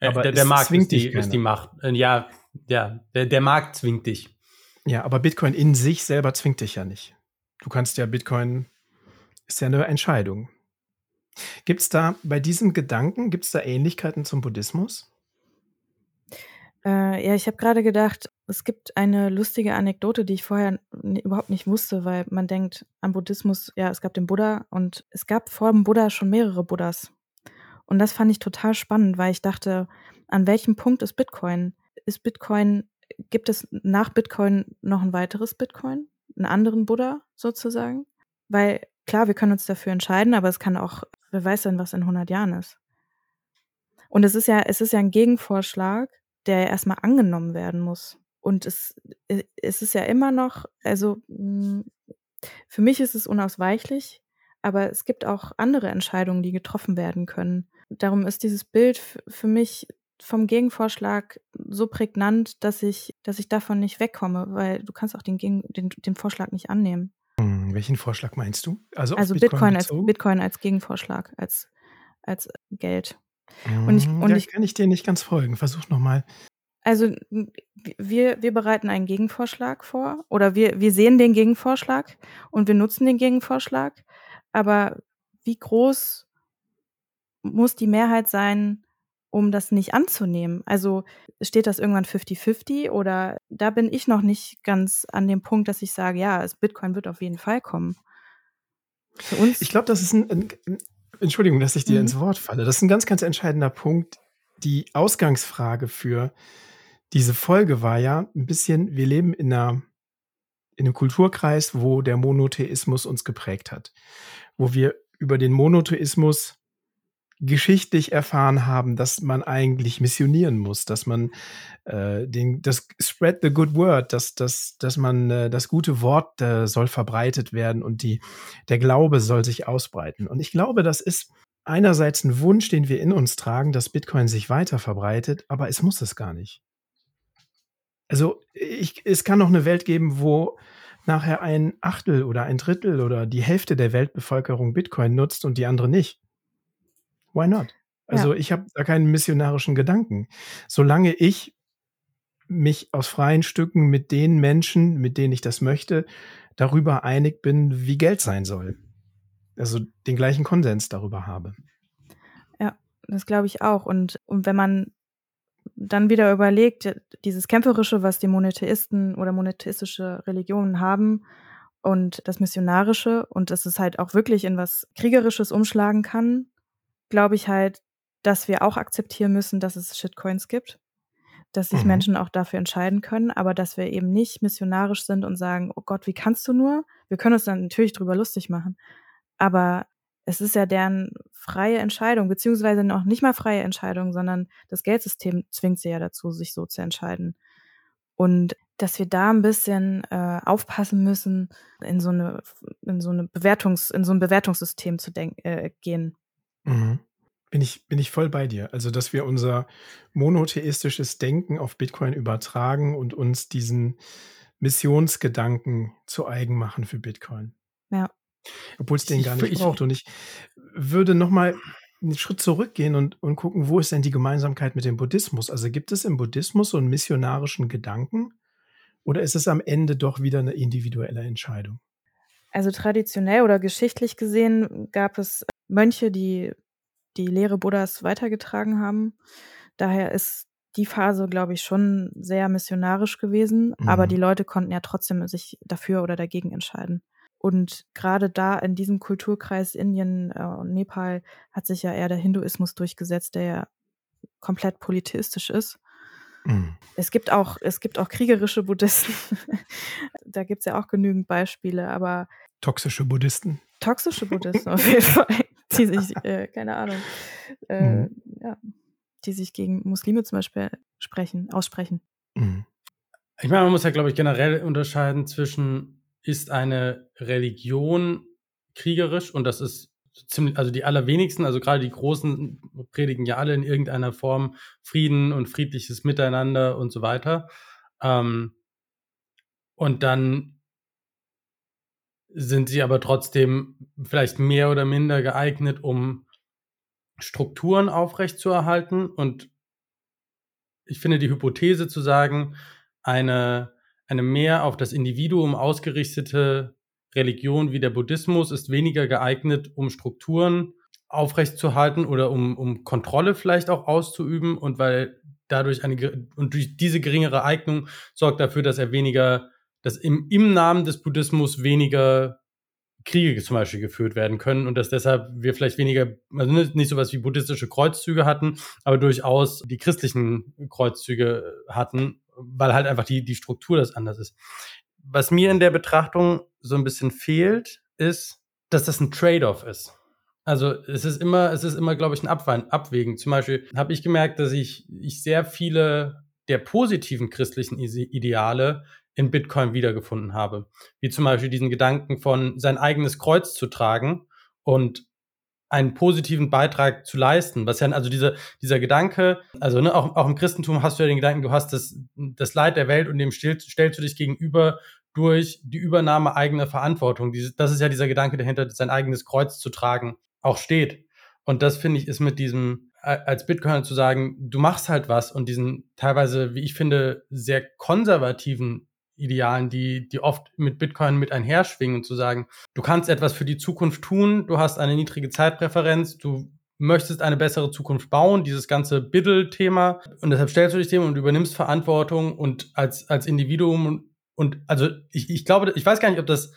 Äh, aber der, der Markt ist die, ist die, Macht. Äh, ja, ja, der, der Markt zwingt dich. Ja, aber Bitcoin in sich selber zwingt dich ja nicht. Du kannst ja Bitcoin, ist ja eine Entscheidung. Gibt es da bei diesem Gedanken, gibt es da Ähnlichkeiten zum Buddhismus? Äh, ja, ich habe gerade gedacht, es gibt eine lustige Anekdote, die ich vorher überhaupt nicht wusste, weil man denkt an Buddhismus, ja, es gab den Buddha und es gab vor dem Buddha schon mehrere Buddhas. Und das fand ich total spannend, weil ich dachte, an welchem Punkt ist Bitcoin? Ist Bitcoin, gibt es nach Bitcoin noch ein weiteres Bitcoin? Einen anderen Buddha sozusagen? Weil klar, wir können uns dafür entscheiden, aber es kann auch, wer weiß denn, was in 100 Jahren ist. Und es ist ja, es ist ja ein Gegenvorschlag, der erstmal angenommen werden muss. Und es, äh, es ist ja immer noch, also hm, für mich ist es unausweichlich, aber es gibt auch andere Entscheidungen, die getroffen werden können. Darum ist dieses Bild für mich vom Gegenvorschlag so prägnant, dass ich, dass ich davon nicht wegkomme, weil du kannst auch den, Gegen, den, den Vorschlag nicht annehmen. Hm, welchen Vorschlag meinst du? Also, also Bitcoin, Bitcoin als Bitcoin als Gegenvorschlag, als, als Geld. Und ich, hm, und da ich, kann ich dir nicht ganz folgen. Versuch nochmal. Also wir, wir bereiten einen Gegenvorschlag vor oder wir, wir sehen den Gegenvorschlag und wir nutzen den Gegenvorschlag. Aber wie groß muss die Mehrheit sein, um das nicht anzunehmen? Also steht das irgendwann 50-50 oder da bin ich noch nicht ganz an dem Punkt, dass ich sage, ja, Bitcoin wird auf jeden Fall kommen. Für uns. Ich glaube, das ist ein, ein, Entschuldigung, dass ich dir mhm. ins Wort falle. Das ist ein ganz, ganz entscheidender Punkt. Die Ausgangsfrage für diese Folge war ja ein bisschen, wir leben in einer in einem Kulturkreis, wo der Monotheismus uns geprägt hat, wo wir über den Monotheismus geschichtlich erfahren haben, dass man eigentlich missionieren muss, dass man äh, den, das spread the good word, dass, dass, dass man äh, das gute Wort äh, soll verbreitet werden und die, der Glaube soll sich ausbreiten. Und ich glaube, das ist einerseits ein Wunsch, den wir in uns tragen, dass Bitcoin sich weiter verbreitet, aber es muss es gar nicht. Also ich, es kann noch eine Welt geben, wo nachher ein Achtel oder ein Drittel oder die Hälfte der Weltbevölkerung Bitcoin nutzt und die andere nicht. Why not? Also ja. ich habe da keinen missionarischen Gedanken. Solange ich mich aus freien Stücken mit den Menschen, mit denen ich das möchte, darüber einig bin, wie Geld sein soll. Also den gleichen Konsens darüber habe. Ja, das glaube ich auch. Und, und wenn man dann wieder überlegt, dieses Kämpferische, was die Monotheisten oder monotheistische Religionen haben und das Missionarische und dass es halt auch wirklich in was Kriegerisches umschlagen kann, glaube ich halt, dass wir auch akzeptieren müssen, dass es Shitcoins gibt, dass sich mhm. Menschen auch dafür entscheiden können, aber dass wir eben nicht missionarisch sind und sagen, oh Gott, wie kannst du nur? Wir können uns dann natürlich drüber lustig machen, aber es ist ja deren freie Entscheidung, beziehungsweise noch nicht mal freie Entscheidung, sondern das Geldsystem zwingt sie ja dazu, sich so zu entscheiden. Und dass wir da ein bisschen äh, aufpassen müssen, in so eine, in so eine Bewertungs, in so ein Bewertungssystem zu denken, äh, gehen. Mhm. Bin ich, bin ich voll bei dir. Also, dass wir unser monotheistisches Denken auf Bitcoin übertragen und uns diesen Missionsgedanken zu eigen machen für Bitcoin. Ja. Obwohl es den gar nicht ich, braucht. Und ich würde noch mal einen Schritt zurückgehen und, und gucken, wo ist denn die Gemeinsamkeit mit dem Buddhismus? Also gibt es im Buddhismus so einen missionarischen Gedanken oder ist es am Ende doch wieder eine individuelle Entscheidung? Also traditionell oder geschichtlich gesehen gab es Mönche, die die Lehre Buddhas weitergetragen haben. Daher ist die Phase, glaube ich, schon sehr missionarisch gewesen, mhm. aber die Leute konnten ja trotzdem sich dafür oder dagegen entscheiden. Und gerade da in diesem Kulturkreis Indien äh, und Nepal hat sich ja eher der Hinduismus durchgesetzt, der ja komplett polytheistisch ist. Mhm. Es gibt auch, es gibt auch kriegerische Buddhisten. da gibt es ja auch genügend Beispiele, aber. Toxische Buddhisten. Toxische Buddhisten auf jeden Fall. Die sich, äh, keine Ahnung, äh, mhm. ja, die sich gegen Muslime zum Beispiel sprechen, aussprechen. Mhm. Ich meine, man muss ja, glaube ich, generell unterscheiden zwischen ist eine Religion kriegerisch und das ist ziemlich, also die allerwenigsten, also gerade die Großen predigen ja alle in irgendeiner Form Frieden und friedliches Miteinander und so weiter. Ähm, und dann sind sie aber trotzdem vielleicht mehr oder minder geeignet, um Strukturen aufrechtzuerhalten. Und ich finde die Hypothese zu sagen, eine, eine mehr auf das Individuum ausgerichtete Religion wie der Buddhismus ist weniger geeignet, um Strukturen aufrechtzuerhalten oder um, um Kontrolle vielleicht auch auszuüben und weil dadurch eine und durch diese geringere Eignung sorgt dafür, dass er weniger, dass im, im Namen des Buddhismus weniger Kriege zum Beispiel geführt werden können und dass deshalb wir vielleicht weniger, also nicht sowas wie buddhistische Kreuzzüge hatten, aber durchaus die christlichen Kreuzzüge hatten, weil halt einfach die, die Struktur das anders ist. Was mir in der Betrachtung so ein bisschen fehlt, ist, dass das ein Trade-off ist. Also es ist immer, es ist immer, glaube ich, ein Abwägen. Zum Beispiel habe ich gemerkt, dass ich, ich sehr viele der positiven christlichen Ideale in Bitcoin wiedergefunden habe. Wie zum Beispiel diesen Gedanken von sein eigenes Kreuz zu tragen und einen positiven Beitrag zu leisten. Was ja, also dieser, dieser Gedanke, also ne, auch, auch im Christentum hast du ja den Gedanken, du hast das, das Leid der Welt und dem stellst, stellst du dich gegenüber durch die Übernahme eigener Verantwortung. Dieses, das ist ja dieser Gedanke dahinter, sein eigenes Kreuz zu tragen, auch steht. Und das finde ich ist mit diesem, als Bitcoiner zu sagen, du machst halt was und diesen teilweise, wie ich finde, sehr konservativen Idealen, die, die oft mit Bitcoin mit einherschwingen und zu sagen, du kannst etwas für die Zukunft tun, du hast eine niedrige Zeitpräferenz, du möchtest eine bessere Zukunft bauen, dieses ganze Biddle-Thema. Und deshalb stellst du dich dem und übernimmst Verantwortung und als, als Individuum und also ich, ich glaube, ich weiß gar nicht, ob das,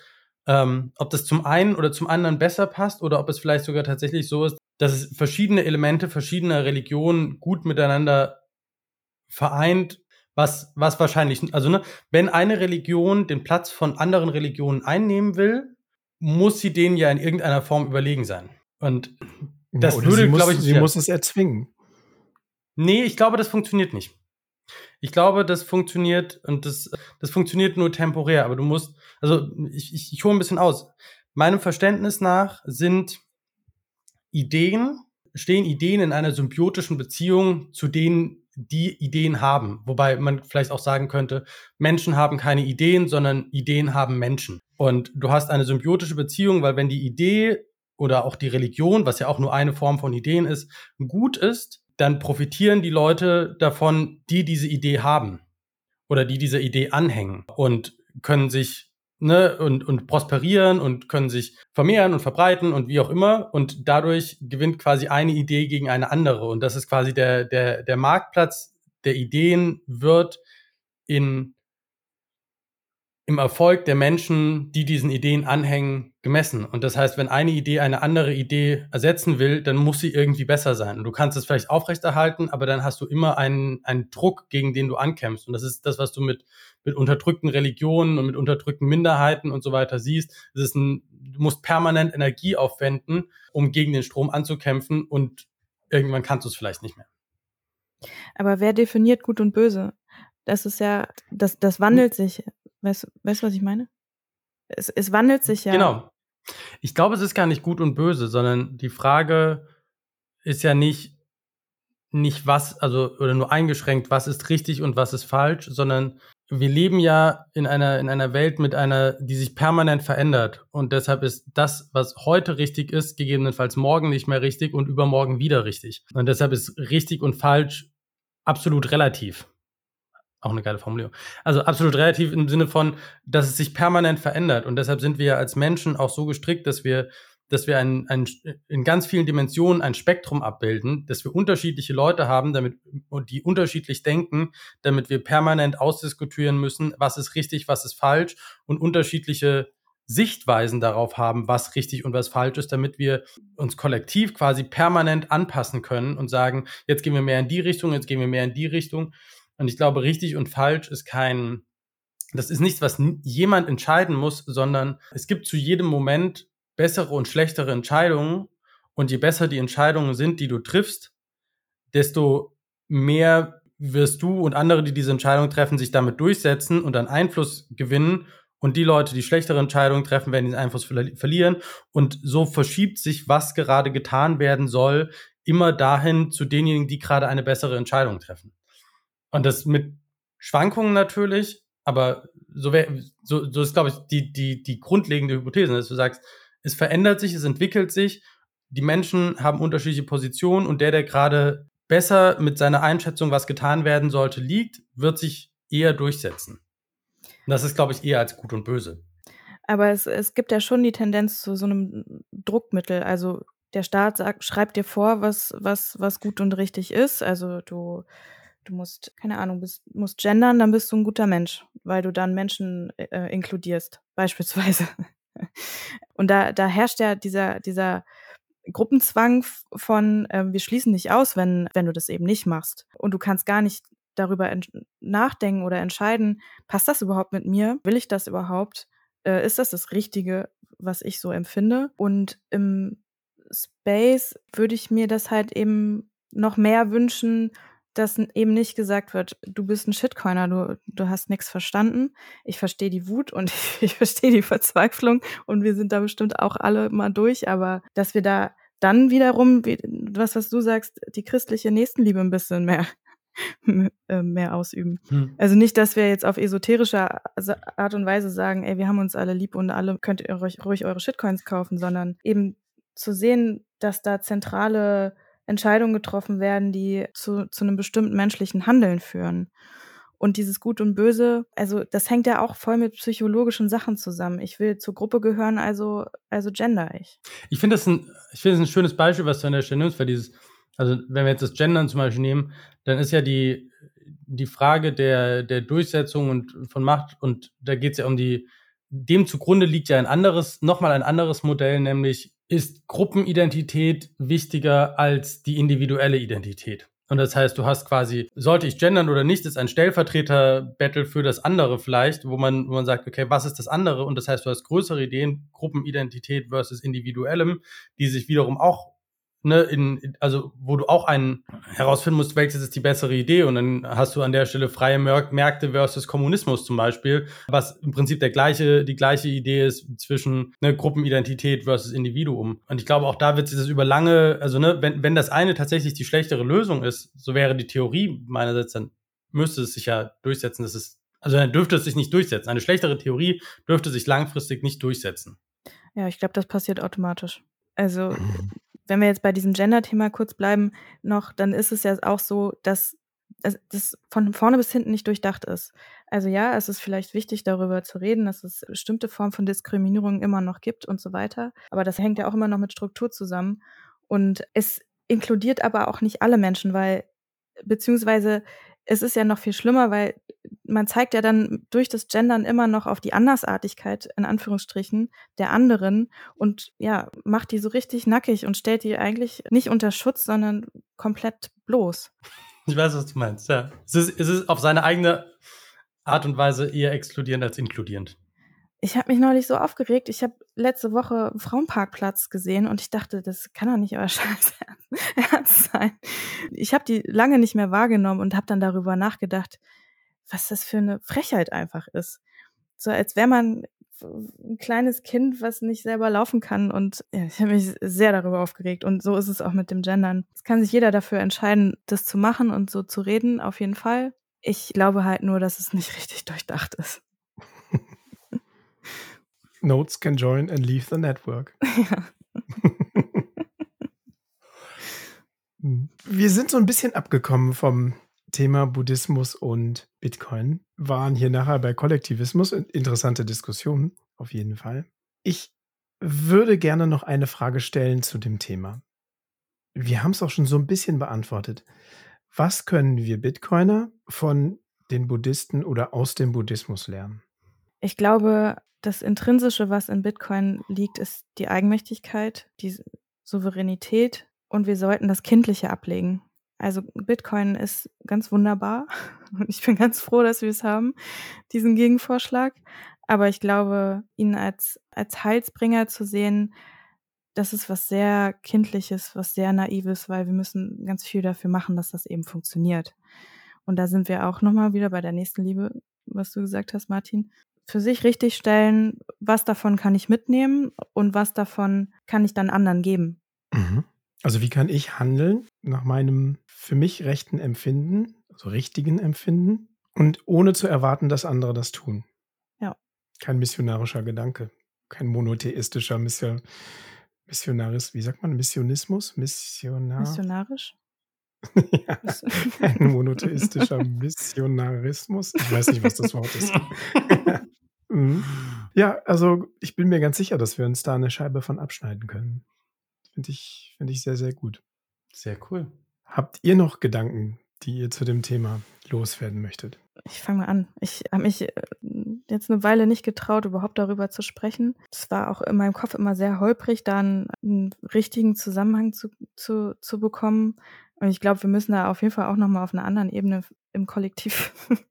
ähm, ob das zum einen oder zum anderen besser passt oder ob es vielleicht sogar tatsächlich so ist, dass es verschiedene Elemente verschiedener Religionen gut miteinander vereint was, was wahrscheinlich, also ne, wenn eine Religion den Platz von anderen Religionen einnehmen will, muss sie denen ja in irgendeiner Form überlegen sein. Und das ja, würde, glaube ich, sie muss es erzwingen. Nee, ich glaube, das funktioniert nicht. Ich glaube, das funktioniert und das, das funktioniert nur temporär, aber du musst, also ich, ich, ich hole ein bisschen aus. Meinem Verständnis nach sind Ideen, stehen Ideen in einer symbiotischen Beziehung zu denen, die Ideen haben. Wobei man vielleicht auch sagen könnte, Menschen haben keine Ideen, sondern Ideen haben Menschen. Und du hast eine symbiotische Beziehung, weil wenn die Idee oder auch die Religion, was ja auch nur eine Form von Ideen ist, gut ist, dann profitieren die Leute davon, die diese Idee haben oder die dieser Idee anhängen und können sich ne, und, und prosperieren und können sich vermehren und verbreiten und wie auch immer. Und dadurch gewinnt quasi eine Idee gegen eine andere. Und das ist quasi der, der, der Marktplatz der Ideen wird in im Erfolg der Menschen, die diesen Ideen anhängen, gemessen. Und das heißt, wenn eine Idee eine andere Idee ersetzen will, dann muss sie irgendwie besser sein. Und du kannst es vielleicht aufrechterhalten, aber dann hast du immer einen, einen Druck, gegen den du ankämpfst. Und das ist das, was du mit, mit unterdrückten Religionen und mit unterdrückten Minderheiten und so weiter siehst. Es ist ein, du musst permanent Energie aufwenden, um gegen den Strom anzukämpfen und irgendwann kannst du es vielleicht nicht mehr. Aber wer definiert gut und böse? Das ist ja, das, das wandelt sich. Weißt du, was ich meine? Es, es wandelt sich ja. Genau. Ich glaube, es ist gar nicht gut und böse, sondern die Frage ist ja nicht, nicht was, also, oder nur eingeschränkt, was ist richtig und was ist falsch, sondern wir leben ja in einer, in einer Welt mit einer, die sich permanent verändert. Und deshalb ist das, was heute richtig ist, gegebenenfalls morgen nicht mehr richtig und übermorgen wieder richtig. Und deshalb ist richtig und falsch absolut relativ. Auch eine geile Formulierung. Also absolut relativ im Sinne von, dass es sich permanent verändert. Und deshalb sind wir als Menschen auch so gestrickt, dass wir, dass wir ein, ein, in ganz vielen Dimensionen ein Spektrum abbilden, dass wir unterschiedliche Leute haben, damit, die unterschiedlich denken, damit wir permanent ausdiskutieren müssen, was ist richtig, was ist falsch und unterschiedliche Sichtweisen darauf haben, was richtig und was falsch ist, damit wir uns kollektiv quasi permanent anpassen können und sagen, jetzt gehen wir mehr in die Richtung, jetzt gehen wir mehr in die Richtung. Und ich glaube, richtig und falsch ist kein, das ist nichts, was jemand entscheiden muss, sondern es gibt zu jedem Moment bessere und schlechtere Entscheidungen. Und je besser die Entscheidungen sind, die du triffst, desto mehr wirst du und andere, die diese Entscheidung treffen, sich damit durchsetzen und dann Einfluss gewinnen. Und die Leute, die schlechtere Entscheidungen treffen, werden diesen Einfluss verlieren. Und so verschiebt sich, was gerade getan werden soll, immer dahin zu denjenigen, die gerade eine bessere Entscheidung treffen. Und das mit Schwankungen natürlich, aber so, wär, so, so ist, glaube ich, die, die, die grundlegende Hypothese, dass du sagst, es verändert sich, es entwickelt sich, die Menschen haben unterschiedliche Positionen und der, der gerade besser mit seiner Einschätzung, was getan werden sollte, liegt, wird sich eher durchsetzen. Und das ist, glaube ich, eher als gut und böse. Aber es, es gibt ja schon die Tendenz zu so einem Druckmittel. Also der Staat sagt, schreibt dir vor, was, was, was gut und richtig ist. Also du, du musst, keine Ahnung, bist, musst gendern, dann bist du ein guter Mensch, weil du dann Menschen äh, inkludierst, beispielsweise. Und da, da herrscht ja dieser, dieser Gruppenzwang von, äh, wir schließen dich aus, wenn, wenn du das eben nicht machst. Und du kannst gar nicht darüber nachdenken oder entscheiden, passt das überhaupt mit mir? Will ich das überhaupt? Äh, ist das das Richtige, was ich so empfinde? Und im Space würde ich mir das halt eben noch mehr wünschen, dass eben nicht gesagt wird, du bist ein Shitcoiner, du, du hast nichts verstanden. Ich verstehe die Wut und ich, ich verstehe die Verzweiflung und wir sind da bestimmt auch alle mal durch, aber dass wir da dann wiederum, wie, was, was du sagst, die christliche Nächstenliebe ein bisschen mehr äh, mehr ausüben. Hm. Also nicht, dass wir jetzt auf esoterische Art und Weise sagen, ey, wir haben uns alle lieb und alle könnt ihr ruhig, ruhig eure Shitcoins kaufen, sondern eben zu sehen, dass da zentrale Entscheidungen getroffen werden, die zu, zu einem bestimmten menschlichen Handeln führen. Und dieses Gut und Böse, also das hängt ja auch voll mit psychologischen Sachen zusammen. Ich will zur Gruppe gehören, also, also gender ich. Ich finde das, ein, ich find das ein schönes Beispiel, was du an der Stelle nimmst, weil dieses, also wenn wir jetzt das Gendern zum Beispiel nehmen, dann ist ja die, die Frage der, der Durchsetzung und von Macht und da geht es ja um die, dem zugrunde liegt ja ein anderes, nochmal ein anderes Modell, nämlich ist Gruppenidentität wichtiger als die individuelle Identität. Und das heißt, du hast quasi, sollte ich gendern oder nicht, ist ein Stellvertreter-Battle für das andere vielleicht, wo man, wo man sagt, okay, was ist das andere? Und das heißt, du hast größere Ideen, Gruppenidentität versus individuellem, die sich wiederum auch ne, in, also wo du auch einen herausfinden musst, welches ist die bessere Idee und dann hast du an der Stelle freie Märkte versus Kommunismus zum Beispiel, was im Prinzip der gleiche, die gleiche Idee ist zwischen ne, Gruppenidentität versus Individuum. Und ich glaube, auch da wird sich das über lange, also ne, wenn, wenn das eine tatsächlich die schlechtere Lösung ist, so wäre die Theorie meinerseits, dann müsste es sich ja durchsetzen, dass es, also dann dürfte es sich nicht durchsetzen. Eine schlechtere Theorie dürfte sich langfristig nicht durchsetzen. Ja, ich glaube, das passiert automatisch. Also wenn wir jetzt bei diesem Gender-Thema kurz bleiben noch, dann ist es ja auch so, dass das von vorne bis hinten nicht durchdacht ist. Also ja, es ist vielleicht wichtig, darüber zu reden, dass es bestimmte Formen von Diskriminierung immer noch gibt und so weiter. Aber das hängt ja auch immer noch mit Struktur zusammen. Und es inkludiert aber auch nicht alle Menschen, weil, beziehungsweise es ist ja noch viel schlimmer, weil man zeigt ja dann durch das Gendern immer noch auf die Andersartigkeit, in Anführungsstrichen, der anderen und ja, macht die so richtig nackig und stellt die eigentlich nicht unter Schutz, sondern komplett bloß. Ich weiß, was du meinst, ja. Es ist, es ist auf seine eigene Art und Weise eher exkludierend als inkludierend. Ich habe mich neulich so aufgeregt. Ich habe letzte Woche Frauenparkplatz gesehen und ich dachte, das kann doch nicht euer Scheiß ernst sein. Ich habe die lange nicht mehr wahrgenommen und habe dann darüber nachgedacht, was das für eine Frechheit einfach ist. So als wäre man ein kleines Kind, was nicht selber laufen kann. Und ja, ich habe mich sehr darüber aufgeregt. Und so ist es auch mit dem Gendern. Es kann sich jeder dafür entscheiden, das zu machen und so zu reden, auf jeden Fall. Ich glaube halt nur, dass es nicht richtig durchdacht ist. Notes can join and leave the network. Ja. Wir sind so ein bisschen abgekommen vom Thema Buddhismus und Bitcoin, waren hier nachher bei Kollektivismus. Interessante Diskussion, auf jeden Fall. Ich würde gerne noch eine Frage stellen zu dem Thema. Wir haben es auch schon so ein bisschen beantwortet. Was können wir Bitcoiner von den Buddhisten oder aus dem Buddhismus lernen? Ich glaube, das Intrinsische, was in Bitcoin liegt, ist die Eigenmächtigkeit, die Souveränität und wir sollten das Kindliche ablegen. Also Bitcoin ist ganz wunderbar und ich bin ganz froh, dass wir es haben, diesen Gegenvorschlag. Aber ich glaube, ihn als, als Heilsbringer zu sehen, das ist was sehr Kindliches, was sehr Naives, weil wir müssen ganz viel dafür machen, dass das eben funktioniert. Und da sind wir auch nochmal wieder bei der nächsten Liebe, was du gesagt hast, Martin für sich richtig stellen, was davon kann ich mitnehmen und was davon kann ich dann anderen geben. Mhm. Also wie kann ich handeln nach meinem für mich rechten Empfinden, also richtigen Empfinden und ohne zu erwarten, dass andere das tun. Kein missionarischer Gedanke, kein monotheistischer Mission Missionaris wie sagt man, Missionismus? Missionar Missionarisch? Ja, ein monotheistischer Missionarismus. Ich weiß nicht, was das Wort ist. Mhm. Ja, also, ich bin mir ganz sicher, dass wir uns da 'ne Scheibe von abschneiden können. Finde ich finde ich sehr, sehr gut. Sehr cool. Habt ihr noch Gedanken, die ihr zu dem Thema loswerden möchtet? Ich fange mal an. Ich habe mich, äh, jetzt 'ne Weile nicht getraut, überhaupt darüber zu sprechen. Es war auch in meinem Kopf immer sehr holprig, da 'n 'n richtigen Zusammenhang zu zu zu bekommen. Und ich glaube, wir müssen da auf jeden Fall auch noch mal auf 'ner anderen Ebene im Kollektiv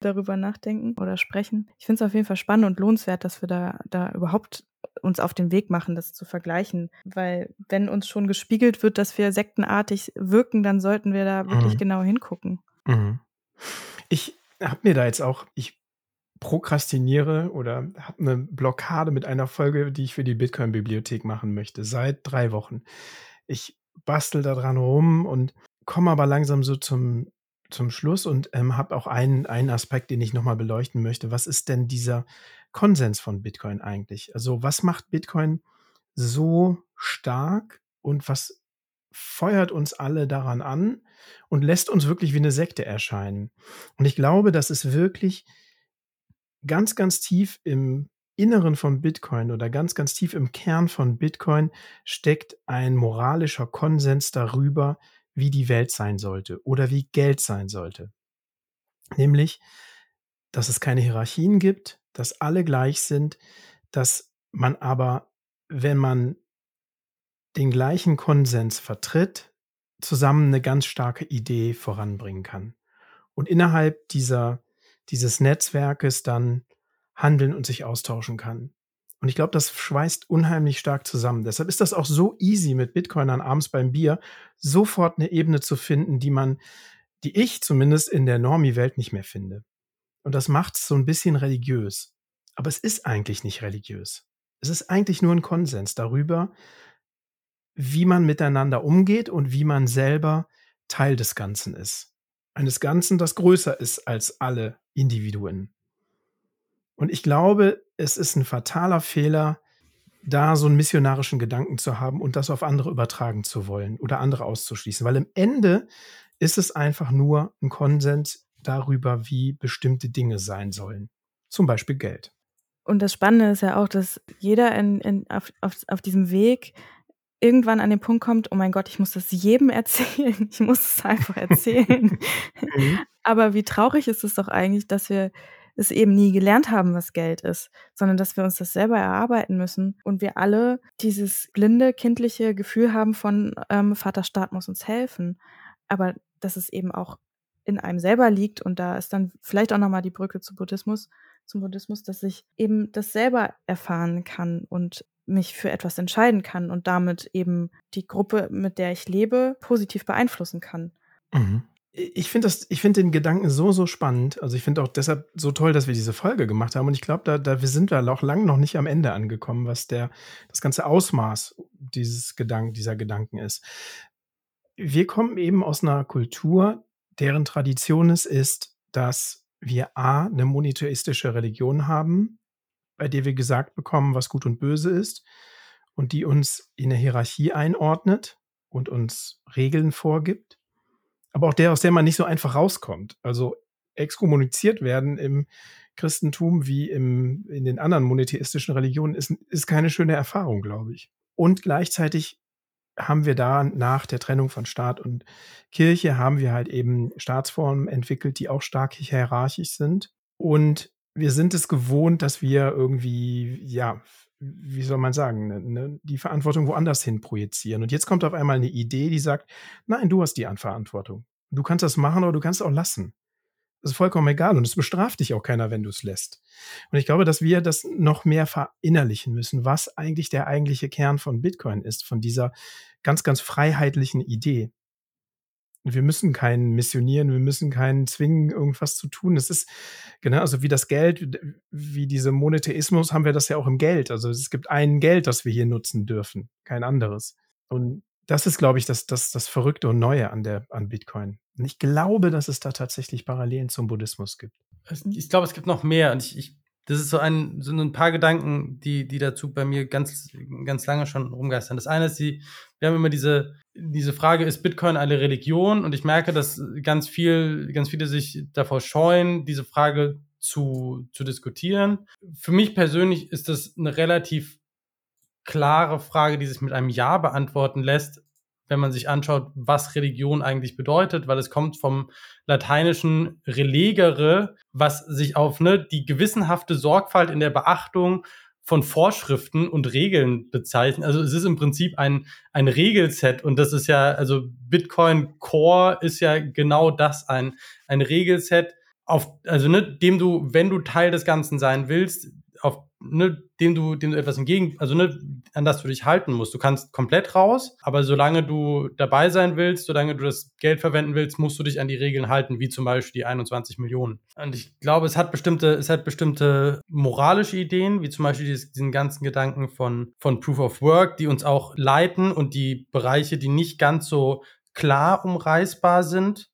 darüber nachdenken oder sprechen. Ich finde es auf jeden Fall spannend und lohnenswert, dass wir da da überhaupt uns auf den Weg machen, das zu vergleichen. Weil wenn uns schon gespiegelt wird, dass wir sektenartig wirken, dann sollten wir da wirklich Mhm. genau hingucken. Mhm. Ich habe mir da jetzt auch ich prokrastiniere oder habe 'ne Blockade mit einer Folge, die ich für die Bitcoin-Bibliothek machen möchte, seit 3 Wochen. Ich bastel da dran rum und komme aber langsam so zum zum Schluss und, ähm, habe auch einen einen Aspekt, den ich noch mal beleuchten möchte. Was ist denn dieser Konsens von Bitcoin eigentlich? Also, was macht Bitcoin so stark und was feuert uns alle daran an und lässt uns wirklich wie 'ne Sekte erscheinen? Und ich glaube, das ist wirklich ganz, ganz tief im Inneren von Bitcoin oder ganz, ganz tief im Kern von Bitcoin steckt ein moralischer Konsens darüber, wie die Welt sein sollte oder wie Geld sein sollte. Nämlich, dass es keine Hierarchien gibt, dass alle gleich sind, dass man aber, wenn man den gleichen Konsens vertritt, zusammen 'ne ganz starke Idee voranbringen kann. Und innerhalb dieser dieses Netzwerkes dann handeln und sich austauschen kann. Und ich glaube, das schweißt unheimlich stark zusammen. Deshalb ist das auch so easy, mit Bitcoinern abends beim Bier sofort 'ne Ebene zu finden, die man die ich zumindest in der Normie-Welt nicht mehr finde. Und das macht's so 'n bisschen religiös. Aber es ist eigentlich nicht religiös. Es ist eigentlich nur 'n Konsens darüber wie man miteinander umgeht und wie man selber Teil des Ganzen ist. Eines Ganzen, das größer ist als alle Individuen. Und ich glaube, es ist 'n fataler Fehler, da so 'n missionarischen Gedanken zu haben und das auf andere übertragen zu wollen oder andere auszuschließen. Weil im Ende ist es einfach nur 'n Konsens darüber, wie bestimmte Dinge sein sollen, zum Beispiel Geld. Und das Spannende ist ja auch, dass jeder in in auf auf auf diesem Weg irgendwann an den Punkt kommt: „Oh mein Gott, ich muss das jedem erzählen. Ich muss es einfach erzählen.“ Mhm. Aber wie traurig ist es doch eigentlich, dass wir es eben nie gelernt haben, was Geld ist, sondern dass wir uns das selber erarbeiten müssen und wir alle dieses blinde, kindliche Gefühl haben von, ähm: „Vaterstaat muss uns helfen.“ Aber dass es eben auch in einem selber liegt und da ist dann vielleicht auch noch mal die Brücke zu Buddhismus zum Buddhismus, dass ich eben das selber erfahren kann und mich für etwas entscheiden kann und damit eben die Gruppe, mit der ich lebe, positiv beeinflussen kann. Mhm. Ich finde finde den Gedanken so, so spannend. Also, ich finde auch deshalb so toll, dass wir diese Folge gemacht haben und ich glaube, da da wir sind da noch lang noch nicht am Ende angekommen, was der das ganze Ausmaß dieses Gedank dieser Gedanken ist. Wir kommen eben aus 'ner Kultur, deren Tradition es ist, dass wir A 'ne monotheistische Religion haben, bei der wir gesagt bekommen, was gut und böse ist und die uns in 'ne Hierarchie einordnet und uns Regeln vorgibt, aber auch der, aus der man nicht so einfach rauskommt. Also, exkommuniziert werden im Christentum wie im in den anderen monotheistischen Religionen ist ist keine schöne Erfahrung, glaube ich. Und gleichzeitig haben wir da nach der Trennung von Staat und Kirche haben wir halt eben Staatsformen entwickelt, die auch stark hierarchisch sind. Und wir sind es gewohnt, dass wir irgendwie, ja, wie soll man sagen, ne ne, die Verantwortung woanders hin projizieren. Und jetzt kommt auf einmal 'ne Idee, die sagt: „Nein, du hast die an Verantwortung. Du kannst das machen oder du kannst auch lassen. Das ist vollkommen egal und es bestraft dich auch keiner, wenn du's lässt.“ Und ich glaube, dass wir das noch mehr verinnerlichen müssen, was eigentlich der eigentliche Kern von Bitcoin ist, von dieser ganz, ganz freiheitlichen Idee. Wir müssen keinen missionieren, wir müssen keinen zwingen, irgendwas zu tun. Es ist genau, also wie das Geld, wie diese Monotheismus haben wir das ja auch im Geld. Also, es gibt ein Geld, das wir hier nutzen dürfen, kein anderes. Und das ist, glaube ich, das das das Verrückte und Neue an der an Bitcoin. Und ich glaube, dass es da tatsächlich Parallelen zum Buddhismus gibt. Ich glaube, es gibt noch mehr und ich ich das ist so ein, so ein paar Gedanken, die, die dazu bei mir ganz, ganz lange schon rumgeistern. Das eine ist die, wir haben immer diese, diese Frage, ist Bitcoin eine Religion? Und ich merke, dass ganz viel, ganz viele sich davor scheuen, diese Frage zu, zu diskutieren. Für mich persönlich ist das eine relativ klare Frage, die sich mit einem Ja beantworten lässt, wenn man sich anschaut, was Religion eigentlich bedeutet, weil es kommt vom lateinischen relegere, was sich auf ne, die gewissenhafte Sorgfalt in der Beachtung von Vorschriften und Regeln bezeichnet. Also es ist im Prinzip ein, ein Regelset und das ist ja, also Bitcoin Core ist ja genau das, ein, ein Regelset, auf, also ne, dem du, wenn du Teil des Ganzen sein willst, auf ne, dem du, dem du etwas entgegen, also ne, an das du dich halten musst. Du kannst komplett raus, aber solange du dabei sein willst, solange du das Geld verwenden willst, musst du dich an die Regeln halten, wie zum Beispiel die 21 Millionen. Und ich glaube, es hat bestimmte, es hat bestimmte moralische Ideen, wie zum Beispiel diesen ganzen Gedanken von, von Proof of Work, die uns auch leiten und die Bereiche, die nicht ganz so klar umreißbar sind,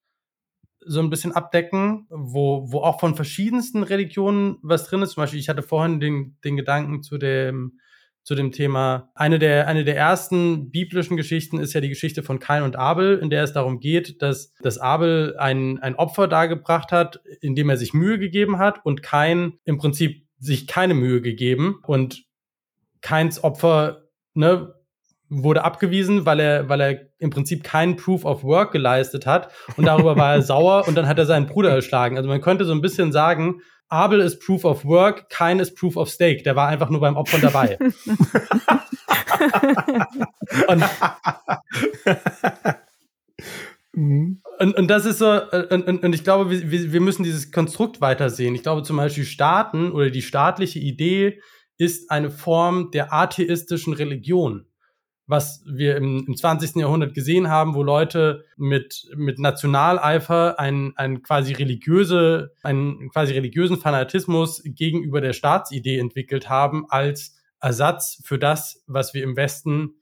so ein bisschen abdecken, wo, wo auch von verschiedensten Religionen was drin ist. Zum Beispiel, ich hatte vorhin den, den Gedanken zu dem, zu dem Thema. Eine der, eine der ersten biblischen Geschichten ist ja die Geschichte von Kain und Abel, in der es darum geht, dass, dass Abel ein, ein Opfer dargebracht hat, in dem er sich Mühe gegeben hat und Kain im Prinzip sich keine Mühe gegeben und Kains Opfer ne, wurde abgewiesen, weil er, weil er im Prinzip keinen Proof of Work geleistet hat und darüber war er sauer und dann hat er seinen Bruder erschlagen. Also man könnte so ein bisschen sagen, Abel ist Proof of Work, kein ist Proof of Stake. Der war einfach nur beim Opfern dabei. und, und, und, das ist so, und, und, und ich glaube, wir, wir müssen dieses Konstrukt weitersehen. Ich glaube zum Beispiel Staaten oder die staatliche Idee ist eine Form der atheistischen Religion was wir im, im 20. Jahrhundert gesehen haben, wo Leute mit, mit Nationaleifer einen, einen quasi religiöse, einen quasi religiösen Fanatismus gegenüber der Staatsidee entwickelt haben als Ersatz für das, was wir im Westen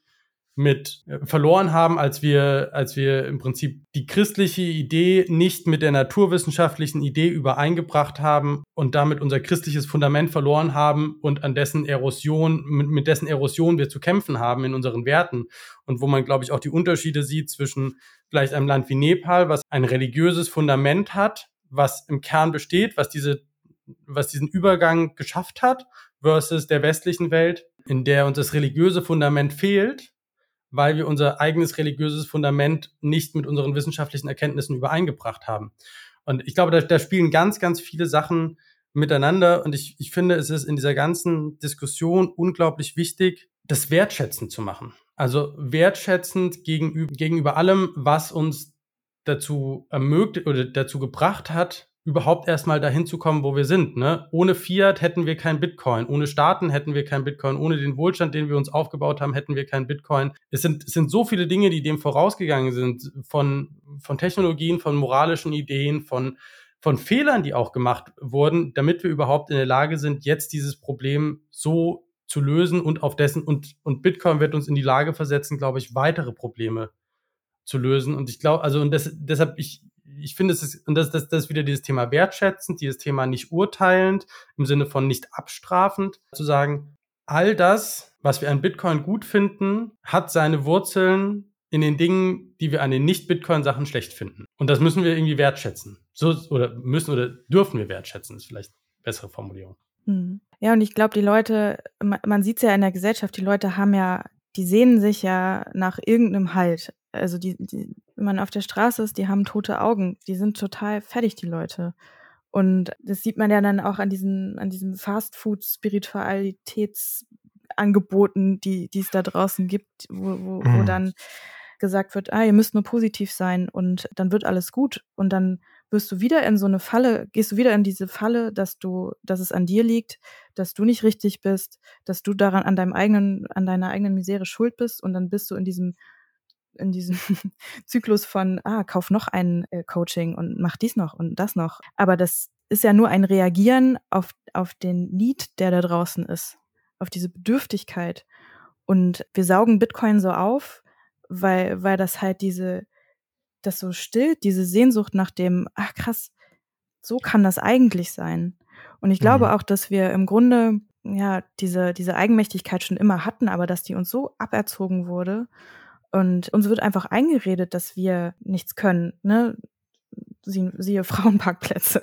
mit äh, verloren haben, als wir, als wir im Prinzip die christliche Idee nicht mit der naturwissenschaftlichen Idee übereingebracht haben und damit unser christliches Fundament verloren haben und an dessen Erosion, mit, mit dessen Erosion wir zu kämpfen haben in unseren Werten. Und wo man, glaube ich, auch die Unterschiede sieht zwischen vielleicht einem Land wie Nepal, was ein religiöses Fundament hat, was im Kern besteht, was diese, was diesen Übergang geschafft hat, versus der westlichen Welt, in der uns das religiöse Fundament fehlt weil wir unser eigenes religiöses Fundament nicht mit unseren wissenschaftlichen Erkenntnissen übereingebracht haben. Und ich glaube, da, da spielen ganz, ganz viele Sachen miteinander. Und ich, ich finde, es ist in dieser ganzen Diskussion unglaublich wichtig, das wertschätzend zu machen. Also wertschätzend gegenüber, gegenüber allem, was uns dazu ermöglicht oder dazu gebracht hat, überhaupt erstmal dahin zu kommen, wo wir sind. Ne? Ohne Fiat hätten wir kein Bitcoin, ohne Staaten hätten wir kein Bitcoin, ohne den Wohlstand, den wir uns aufgebaut haben, hätten wir kein Bitcoin. Es sind, es sind so viele Dinge, die dem vorausgegangen sind, von, von Technologien, von moralischen Ideen, von, von Fehlern, die auch gemacht wurden, damit wir überhaupt in der Lage sind, jetzt dieses Problem so zu lösen und auf dessen, und, und Bitcoin wird uns in die Lage versetzen, glaube ich, weitere Probleme zu lösen. Und ich glaube, also, und das, deshalb, ich, ich finde, es ist, und das, das, das ist wieder dieses Thema wertschätzend, dieses Thema nicht urteilend, im Sinne von nicht abstrafend, zu sagen, all das, was wir an Bitcoin gut finden, hat seine Wurzeln in den Dingen, die wir an den Nicht-Bitcoin-Sachen schlecht finden. Und das müssen wir irgendwie wertschätzen. So, oder müssen oder dürfen wir wertschätzen, ist vielleicht eine bessere Formulierung. Hm. Ja, und ich glaube, die Leute, man, man sieht es ja in der Gesellschaft, die Leute haben ja, die sehnen sich ja nach irgendeinem Halt. Also die, die wenn man auf der Straße ist, die haben tote Augen. Die sind total fertig, die Leute. Und das sieht man ja dann auch an diesen, an diesem Fast-Food-Spiritualitätsangeboten, die, die es da draußen gibt, wo, wo, mhm. wo dann gesagt wird, ah, ihr müsst nur positiv sein und dann wird alles gut. Und dann wirst du wieder in so eine Falle, gehst du wieder in diese Falle, dass du, dass es an dir liegt, dass du nicht richtig bist, dass du daran an deinem eigenen, an deiner eigenen Misere schuld bist und dann bist du in diesem in diesem Zyklus von, ah, kauf noch ein äh, Coaching und mach dies noch und das noch. Aber das ist ja nur ein Reagieren auf, auf den Need, der da draußen ist, auf diese Bedürftigkeit. Und wir saugen Bitcoin so auf, weil, weil das halt diese, das so stillt, diese Sehnsucht nach dem, ach krass, so kann das eigentlich sein. Und ich glaube Mhm. auch, dass wir im Grunde ja diese, diese Eigenmächtigkeit schon immer hatten, aber dass die uns so aberzogen wurde. Und uns wird einfach eingeredet, dass wir nichts können. Ne? Sie, siehe Frauenparkplätze.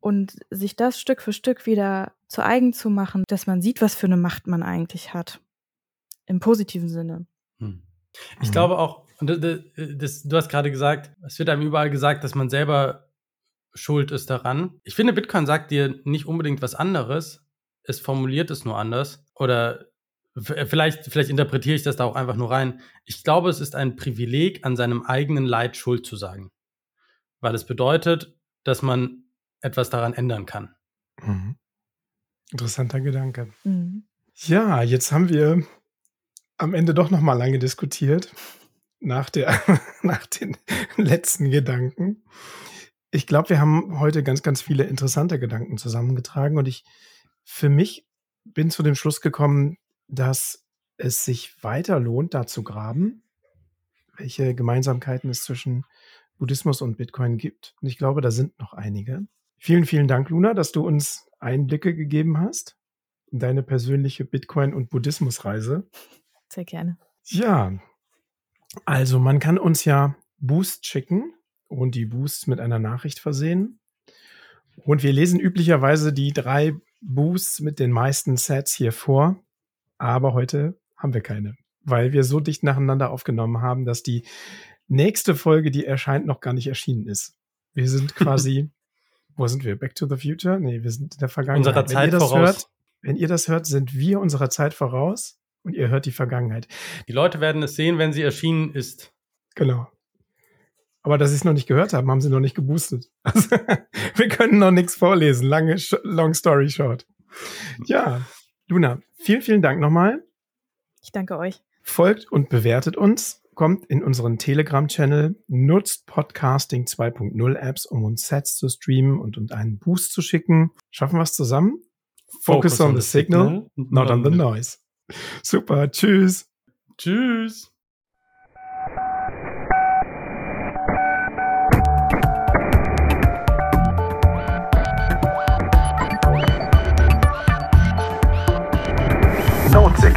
Und sich das Stück für Stück wieder zu eigen zu machen, dass man sieht, was für eine Macht man eigentlich hat. Im positiven Sinne. Hm. Ich Mhm. glaube auch, und das, das, du hast gerade gesagt, es wird einem überall gesagt, dass man selber schuld ist daran. Ich finde, Bitcoin sagt dir nicht unbedingt was anderes. Es formuliert es nur anders. Oder vielleicht, vielleicht interpretiere ich das da auch einfach nur rein. Ich glaube, es ist ein Privileg, an seinem eigenen Leid schuld zu sagen. Weil es bedeutet, dass man etwas daran ändern kann. Mhm. Interessanter Gedanke. Mhm. Ja, jetzt haben wir am Ende doch noch mal lange diskutiert nach der nach den letzten Gedanken. Ich glaube, wir haben heute ganz ganz viele interessante Gedanken zusammengetragen und ich für mich bin zu dem Schluss gekommen, dass es sich weiter lohnt, da zu graben, welche Gemeinsamkeiten es zwischen Buddhismus und Bitcoin gibt. Und ich glaube, da sind noch einige. Vielen, vielen Dank, Luna, dass du uns Einblicke gegeben hast in deine persönliche Bitcoin- und Buddhismusreise. Sehr gerne. Ja, also man kann uns ja Boost schicken und die Boosts mit einer Nachricht versehen. Und wir lesen üblicherweise die drei Boosts mit den meisten Sets hier vor. Aber heute haben wir keine, weil wir so dicht nacheinander aufgenommen haben, dass die nächste Folge, die erscheint, noch gar nicht erschienen ist. Wir sind quasi, wo sind wir? Back to the Future? Nee, wir sind in der Vergangenheit. Unserer Wenn Zeit ihr das voraus. Hört, wenn ihr das hört, sind wir unserer Zeit voraus und ihr hört die Vergangenheit. Die Leute werden es sehen, wenn sie erschienen ist. Genau. Aber dass sie es noch nicht gehört haben, haben sie noch nicht geboostet. Also, wir können noch nichts vorlesen. Lange, long story short. Ja, Luna, vielen, vielen Dank nochmal. Ich danke euch. Folgt und bewertet uns. Kommt in unseren Telegram-Channel. Nutzt Podcasting 2.0 Apps, um uns Sets zu streamen und, und einen Boost zu schicken. Schaffen wir es zusammen? Focus, on, the signal, not on the noise. Super. Tschüss. Tschüss.